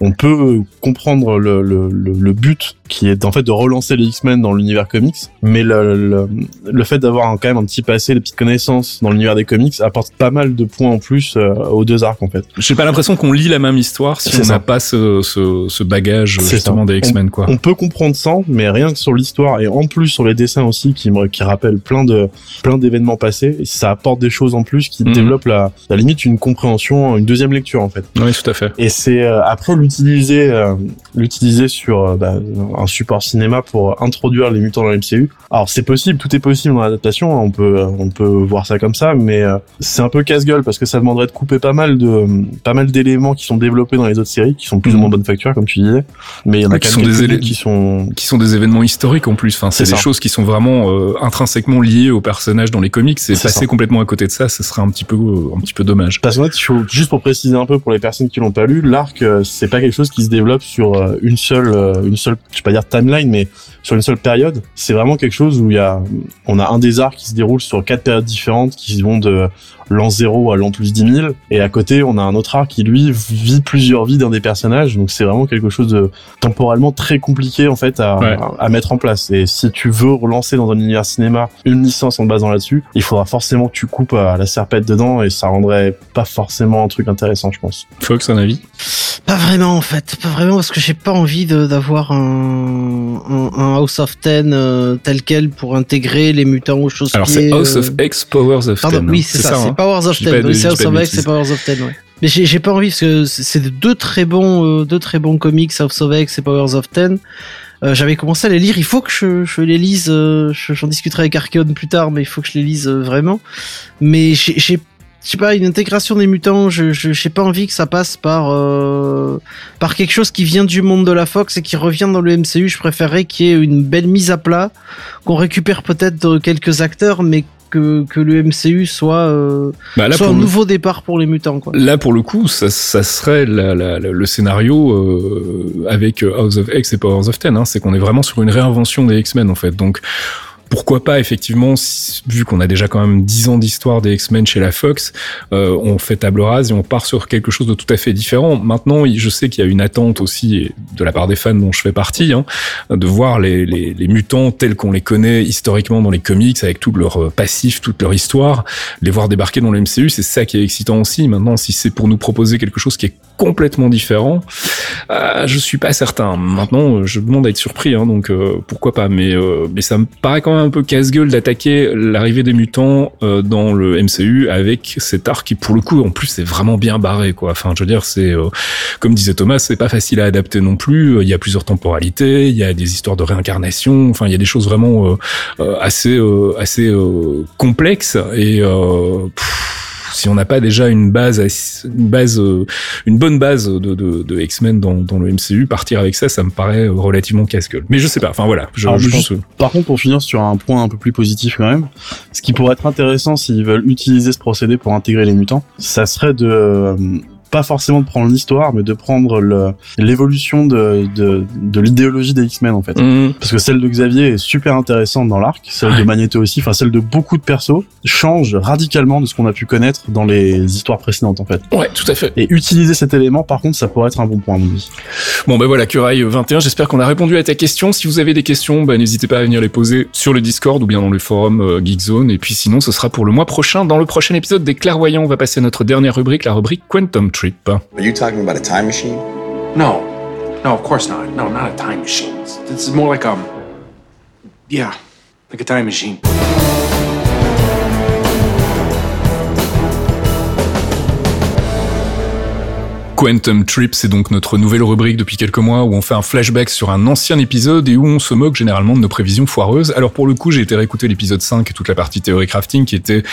on peut comprendre le, le, le, le but qui est en fait de relancer les X-Men dans l'univers comics, mais le, le, le fait d'avoir quand même un petit passé, des petites connaissances dans l'univers des comics apporte pas mal de points en plus euh, aux deux arcs en fait. J'ai pas l'impression qu'on lit la même histoire si on n'a pas ce, ce, ce bagage justement ça. des X-Men quoi. On peut comprendre ça, mais rien que sur l'histoire et en plus sur les dessins aussi qui me qui rappellent plein de plein d'événements passés, et ça apporte des choses en plus qui Mhm. développent la, la limite une compréhension, une deuxième lecture en fait. Oui, tout à fait. Et c'est euh, après l'utiliser euh, l'utiliser sur bah, un support cinéma pour introduire les mutants dans le MCU. Alors c'est possible, tout est possible dans l'adaptation, hein, on peut euh, on peut voir ça comme ça, mais euh, c'est un peu casse-gueule parce que ça demanderait de couper pas mal de pas mal d'éléments qui sont développés dans les autres séries, qui sont plus ou Mhm. moins bonne facture comme tu disais, mais il y en a qui sont des qui sont Qui sont des événements historiques en plus. Enfin, c'est des ça. choses qui sont vraiment euh, intrinsèquement liées aux personnages dans les comics. Et C'est passer ça. complètement à côté de ça, ce serait un petit peu un petit peu dommage. Parce fait, faut, juste pour préciser un peu pour les personnes qui l'ont pas lu, l'arc, c'est pas quelque chose qui se développe sur une seule, une seule, je vais pas dire timeline, mais sur une seule période. C'est vraiment quelque chose où il y a, on a un des arcs qui se déroule sur quatre périodes différentes qui vont de l'an 0 à l'an plus 10 000. Et à côté, on a un autre arc qui, lui, vit plusieurs vies d'un des personnages. Donc c'est vraiment quelque chose de temporellement très compliqué, en fait, à, Ouais. à, à mettre en place. Et si tu veux relancer dans un univers cinéma une licence en basant là-dessus, il faudra forcément que tu coupes à la serpette dedans et ça rendrait pas forcément un truc intéressant, je pense. Fox, un avis? Pas vraiment en fait, pas vraiment parce que j'ai pas envie d'avoir un, un, un House of Ten euh, tel quel pour intégrer les mutants aux choses Alors c'est House of X Powers of Pardon, Ten. oui hein. c'est ça, c'est hein. Powers of Ten. Oui, c'est House pas de of X, c'est. Powers of Ten, ouais. Mais j'ai pas envie parce que c'est deux très bons, euh, deux très bons comics, House of X et Powers of Ten. Euh, J'avais commencé à les lire. Il faut que je, je les lise. euh, je- J'en discuterai avec Archeon plus tard, mais il faut que je les lise euh, vraiment. Mais j'ai, j'ai- je sais pas, une intégration des mutants. Je, je, j'ai pas envie que ça passe par euh, par quelque chose qui vient du monde de la Fox et qui revient dans le MCU. Je préférerais qu'il y ait une belle mise à plat, qu'on récupère peut-être quelques acteurs, mais que, que le MCU soit, euh, Bah, là, soit un le- nouveau départ pour les mutants. Quoi. Là, pour le coup, ça, ça serait la- la- la- le scénario euh, avec euh, House of X et Powers of Ten. Hein, c'est qu'on est vraiment sur une réinvention des X-Men, en fait. Donc, pourquoi pas, effectivement, vu qu'on a déjà quand même 10 ans d'histoire des X-Men chez la Fox, euh, on fait table rase et on part sur quelque chose de tout à fait différent. Maintenant, je sais qu'il y a une attente aussi de la part des fans dont je fais partie, hein, de voir les, les, les mutants tels qu'on les connaît historiquement dans les comics, avec tout leur euh, passif, toute leur histoire, les voir débarquer dans le MCU, c'est ça qui est excitant aussi. Maintenant, si c'est pour nous proposer quelque chose qui est complètement différent, euh, je suis pas certain. Maintenant, je demande à être surpris, hein, donc euh, pourquoi pas. Mais euh, mais ça me paraît quand même un peu casse-gueule d'attaquer l'arrivée des mutants euh, dans le MCU avec cet arc qui, pour le coup, en plus, c'est vraiment bien barré, quoi. Enfin, je veux dire, c'est euh, comme disait Thomas, c'est pas facile à adapter non plus. Il y a plusieurs temporalités, il y a des histoires de réincarnation. Enfin, il y a des choses vraiment euh, euh, assez euh, assez euh, complexes et euh, pff, si on n'a pas déjà une base, une base, euh, une bonne base de, de, de X-Men dans, dans le MCU, partir avec ça, ça me paraît relativement casse-gueule. Mais je sais pas. Enfin voilà, je, Alors, je juste- pense. Par contre, pour finir sur un point un peu plus positif quand même, ce qui pourrait être intéressant s'ils veulent utiliser ce procédé pour intégrer les mutants, ça serait de euh, pas forcément de prendre l'histoire, mais de prendre l'évolution de, de, de l'idéologie des X-Men en fait. Mmh. Parce que celle de Xavier est super intéressante dans l'arc, celle Ouais. de Magneto aussi, enfin celle de beaucoup de persos change radicalement de ce qu'on a pu connaître dans les histoires précédentes en fait. Ouais, tout à fait. Et utiliser cet élément, par contre, ça pourrait être un bon point à mon avis. Bon ben voilà, Curaille 21, j'espère qu'on a répondu à ta question. Si vous avez des questions, ben, n'hésitez pas à venir les poser sur le Discord ou bien dans le forum euh, Geekzone. Et puis sinon, ce sera pour le mois prochain. Dans le prochain épisode des Clairvoyants, on va passer à notre dernière rubrique, la rubrique Quantum Trip. Are you talking about a time machine? No. No, of course not. No, not a time machine. This is more like um Yeah, like a time machine. Quantum Trip, c'est donc notre nouvelle rubrique depuis quelques mois où on fait un flashback sur un ancien épisode et où on se moque généralement de nos prévisions foireuses. Alors pour le coup, j'ai été réécouter l'épisode 5 et toute la partie théorie crafting qui était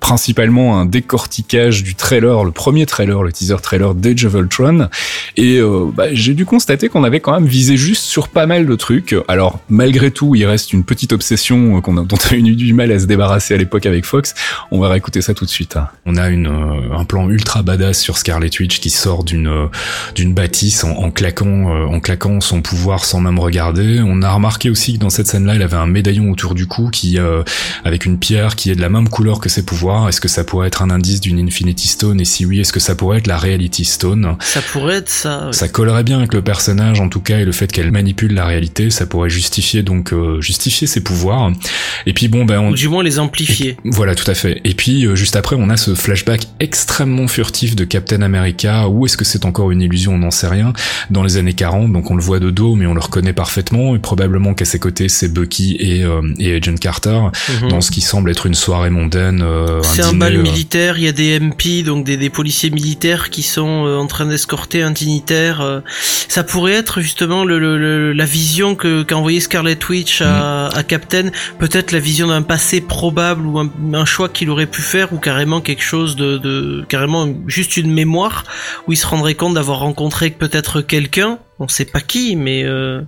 principalement un décortiquage du trailer, le premier trailer, le teaser trailer d'Age of Ultron. Et euh, bah, j'ai dû constater qu'on avait quand même visé juste sur pas mal de trucs. Alors malgré tout, il reste une petite obsession euh, qu'on a, dont on a eu du mal à se débarrasser à l'époque avec Fox. On va réécouter ça tout de suite. hein. On a une, euh, un plan ultra badass sur Scarlet Witch qui sort d'une euh, d'une bâtisse en, en claquant euh, en claquant son pouvoir sans même regarder. On a remarqué aussi que dans cette scène-là, il avait un médaillon autour du cou qui euh, avec une pierre qui est de la même couleur que ses pouvoirs. Est-ce que ça pourrait être un indice d'une Infinity Stone? Et si oui, est-ce que ça pourrait être la Reality Stone? Ça pourrait être ça. ça collerait bien avec le personnage en tout cas et le fait qu'elle manipule la réalité, ça pourrait justifier donc euh, justifier ses pouvoirs. Et puis bon ben on, Ou du moins les amplifier. voilà, tout à fait. Et puis, euh, juste après, on a ce flashback extrêmement furtif de Captain America. Où est-ce que c'est encore une illusion On n'en sait rien. Dans les années 40, donc on le voit de dos, mais on le reconnaît parfaitement. Et probablement qu'à ses côtés, c'est Bucky et, euh, et Agent Carter, Mhm. dans ce qui semble être une soirée mondaine. euh, C'est un dîner, bal euh, militaire, il y a des MP, donc des, des policiers militaires qui sont euh, en train d'escorter un dignitaire. ça pourrait être justement le, le- le- la vision que qu'a envoyé Scarlet Witch à, à Captain, peut-être la vision d'un passé probable ou un, un choix qu'il aurait pu faire ou carrément quelque chose de, de carrément juste une mémoire où il se rendrait compte d'avoir rencontré peut-être quelqu'un, on sait pas qui, mais euh,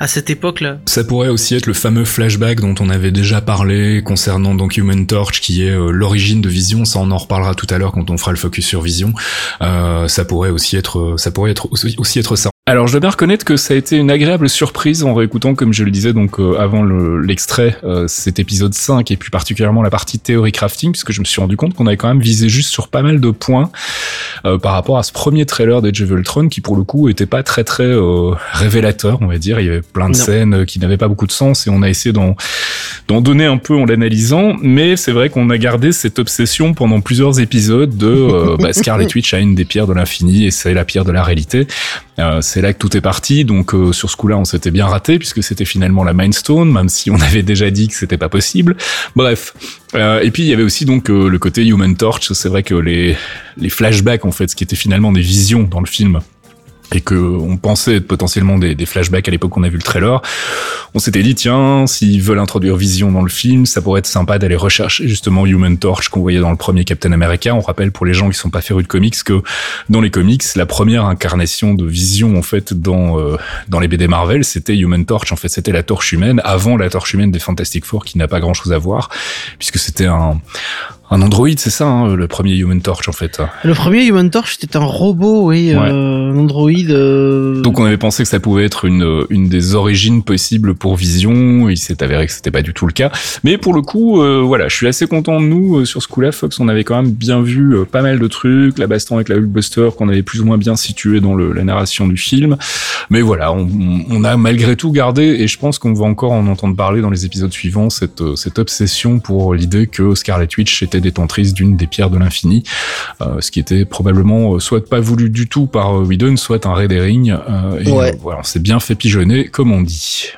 à cette époque-là. Ça pourrait aussi être le fameux flashback dont on avait déjà parlé concernant donc Human Torch, qui est euh, l'origine de Vision. Ça, on en reparlera tout à l'heure quand on fera le focus sur Vision. Euh, ça pourrait aussi être, ça pourrait être aussi être ça. Alors, je dois bien reconnaître que ça a été une agréable surprise en réécoutant, comme je le disais donc euh, avant le- l'extrait, euh, cet épisode 5 et puis particulièrement la partie théorie crafting, puisque je me suis rendu compte qu'on avait quand même visé juste sur pas mal de points euh, par rapport à ce premier trailer d'Age of Ultron qui pour le coup était pas très très euh, révélateur, on va dire. Il y avait plein de Non. scènes euh, qui n'avaient pas beaucoup de sens et on a essayé d'en d'en donner un peu en l'analysant, mais c'est vrai qu'on a gardé cette obsession pendant plusieurs épisodes de euh, bah, Scarlet Witch a une des pierres de l'infini et c'est la pierre de la réalité. C'est là que tout est parti. Donc euh, sur ce coup-là, on s'était bien raté puisque c'était finalement la Mind Stone, même si on avait déjà dit que c'était pas possible. Bref. Euh, et puis il y avait aussi donc euh, le côté Human Torch. C'est vrai que les les flashbacks en fait, ce qui était finalement des visions dans le film et que on pensait être potentiellement des, flashbacks à l'époque qu'on a vu le trailer, on s'était dit tiens, s'ils veulent introduire Vision dans le film, ça pourrait être sympa d'aller rechercher justement Human Torch qu'on voyait dans le premier Captain America. On rappelle pour les gens qui sont pas férus de comics que dans les comics, la première incarnation de Vision en fait dans euh, dans les BD Marvel, c'était Human Torch. En fait, c'était la Torche humaine avant la Torche humaine des Fantastic Four qui n'a pas grand chose à voir puisque c'était un un androïde, c'est ça, hein, le premier Human Torch en fait. Le premier Human Torch, c'était un robot, oui, Ouais. euh, un androïde. euh, Donc on avait pensé que ça pouvait être une, une des origines possibles pour Vision. Il s'est avéré que c'était pas du tout le cas. Mais pour le coup, euh, voilà, je suis assez content de nous sur ce coup-là. Fox, on avait quand même bien vu pas mal de trucs. La baston avec la Hulkbuster qu'on avait plus ou moins bien situé dans le, la narration du film. Mais voilà, on, a malgré tout gardé, et je pense qu'on va encore en entendre parler dans les épisodes suivants, cette, cette obsession pour l'idée que Scarlet Witch était détentrice d'une des pierres de l'infini, euh, ce qui était probablement euh, soit pas voulu du tout par euh, Whedon, soit un red herring. et Ouais. voilà, on s'est bien fait pigeonner, comme on dit.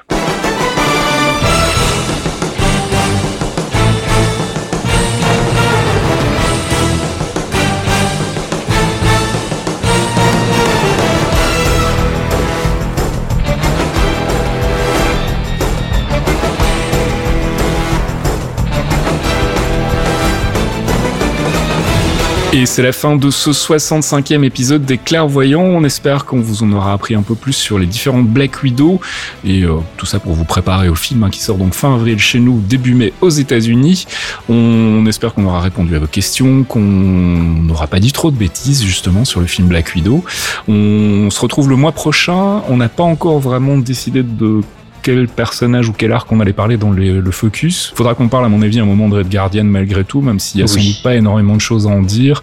Et c'est la fin de ce 65e épisode des Clairvoyants. On espère qu'on vous en aura appris un peu plus sur les différents Black Widow et euh, tout ça pour vous préparer au film hein, qui sort donc fin avril chez nous, début mai aux États-Unis. On espère qu'on aura répondu à vos questions, qu'on n'aura pas dit trop de bêtises justement sur le film Black Widow. On se retrouve le mois prochain. On n'a pas encore vraiment décidé de quel personnage ou quel arc on allait parler dans le, le focus. Faudra qu'on parle à mon avis un moment de Red Guardian malgré tout, même s'il y a Oui. sans doute pas énormément de choses à en dire.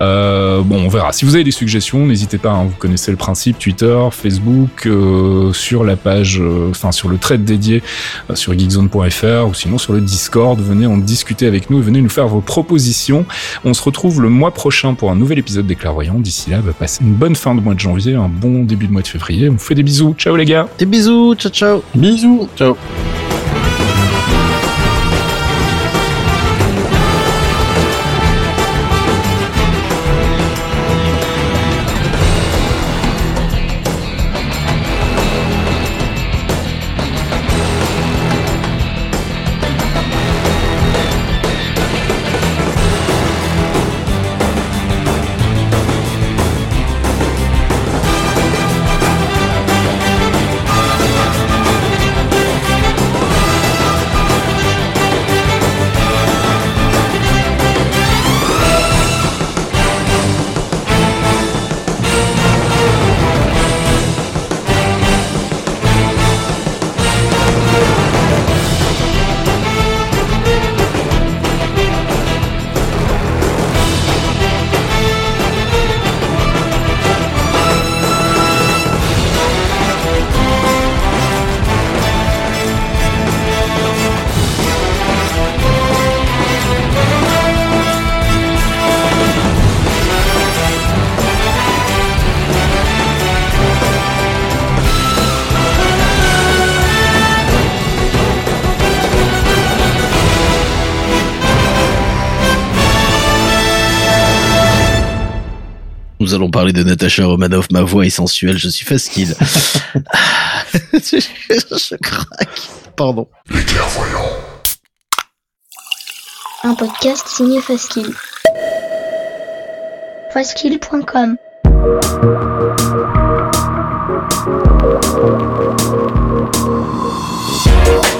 Euh, bon, on verra. Si vous avez des suggestions, n'hésitez pas. hein, vous connaissez le principe. Twitter, Facebook, euh, sur la page, euh, enfin sur le thread dédié sur geekzone.fr ou sinon sur le Discord. Venez en discuter avec nous. Venez nous faire vos propositions. On se retrouve le mois prochain pour un nouvel épisode des Clairvoyants. D'ici là, bah, passez une bonne fin de mois de janvier, un bon début de mois de février. On vous fait des bisous. Ciao les gars. Des bisous, ciao ciao. Bisous, ciao. Nous allons parler de Natasha Romanoff, ma voix est sensuelle, je suis facile. je, je craque. Pardon. Un podcast signé Faskill. Faskill.com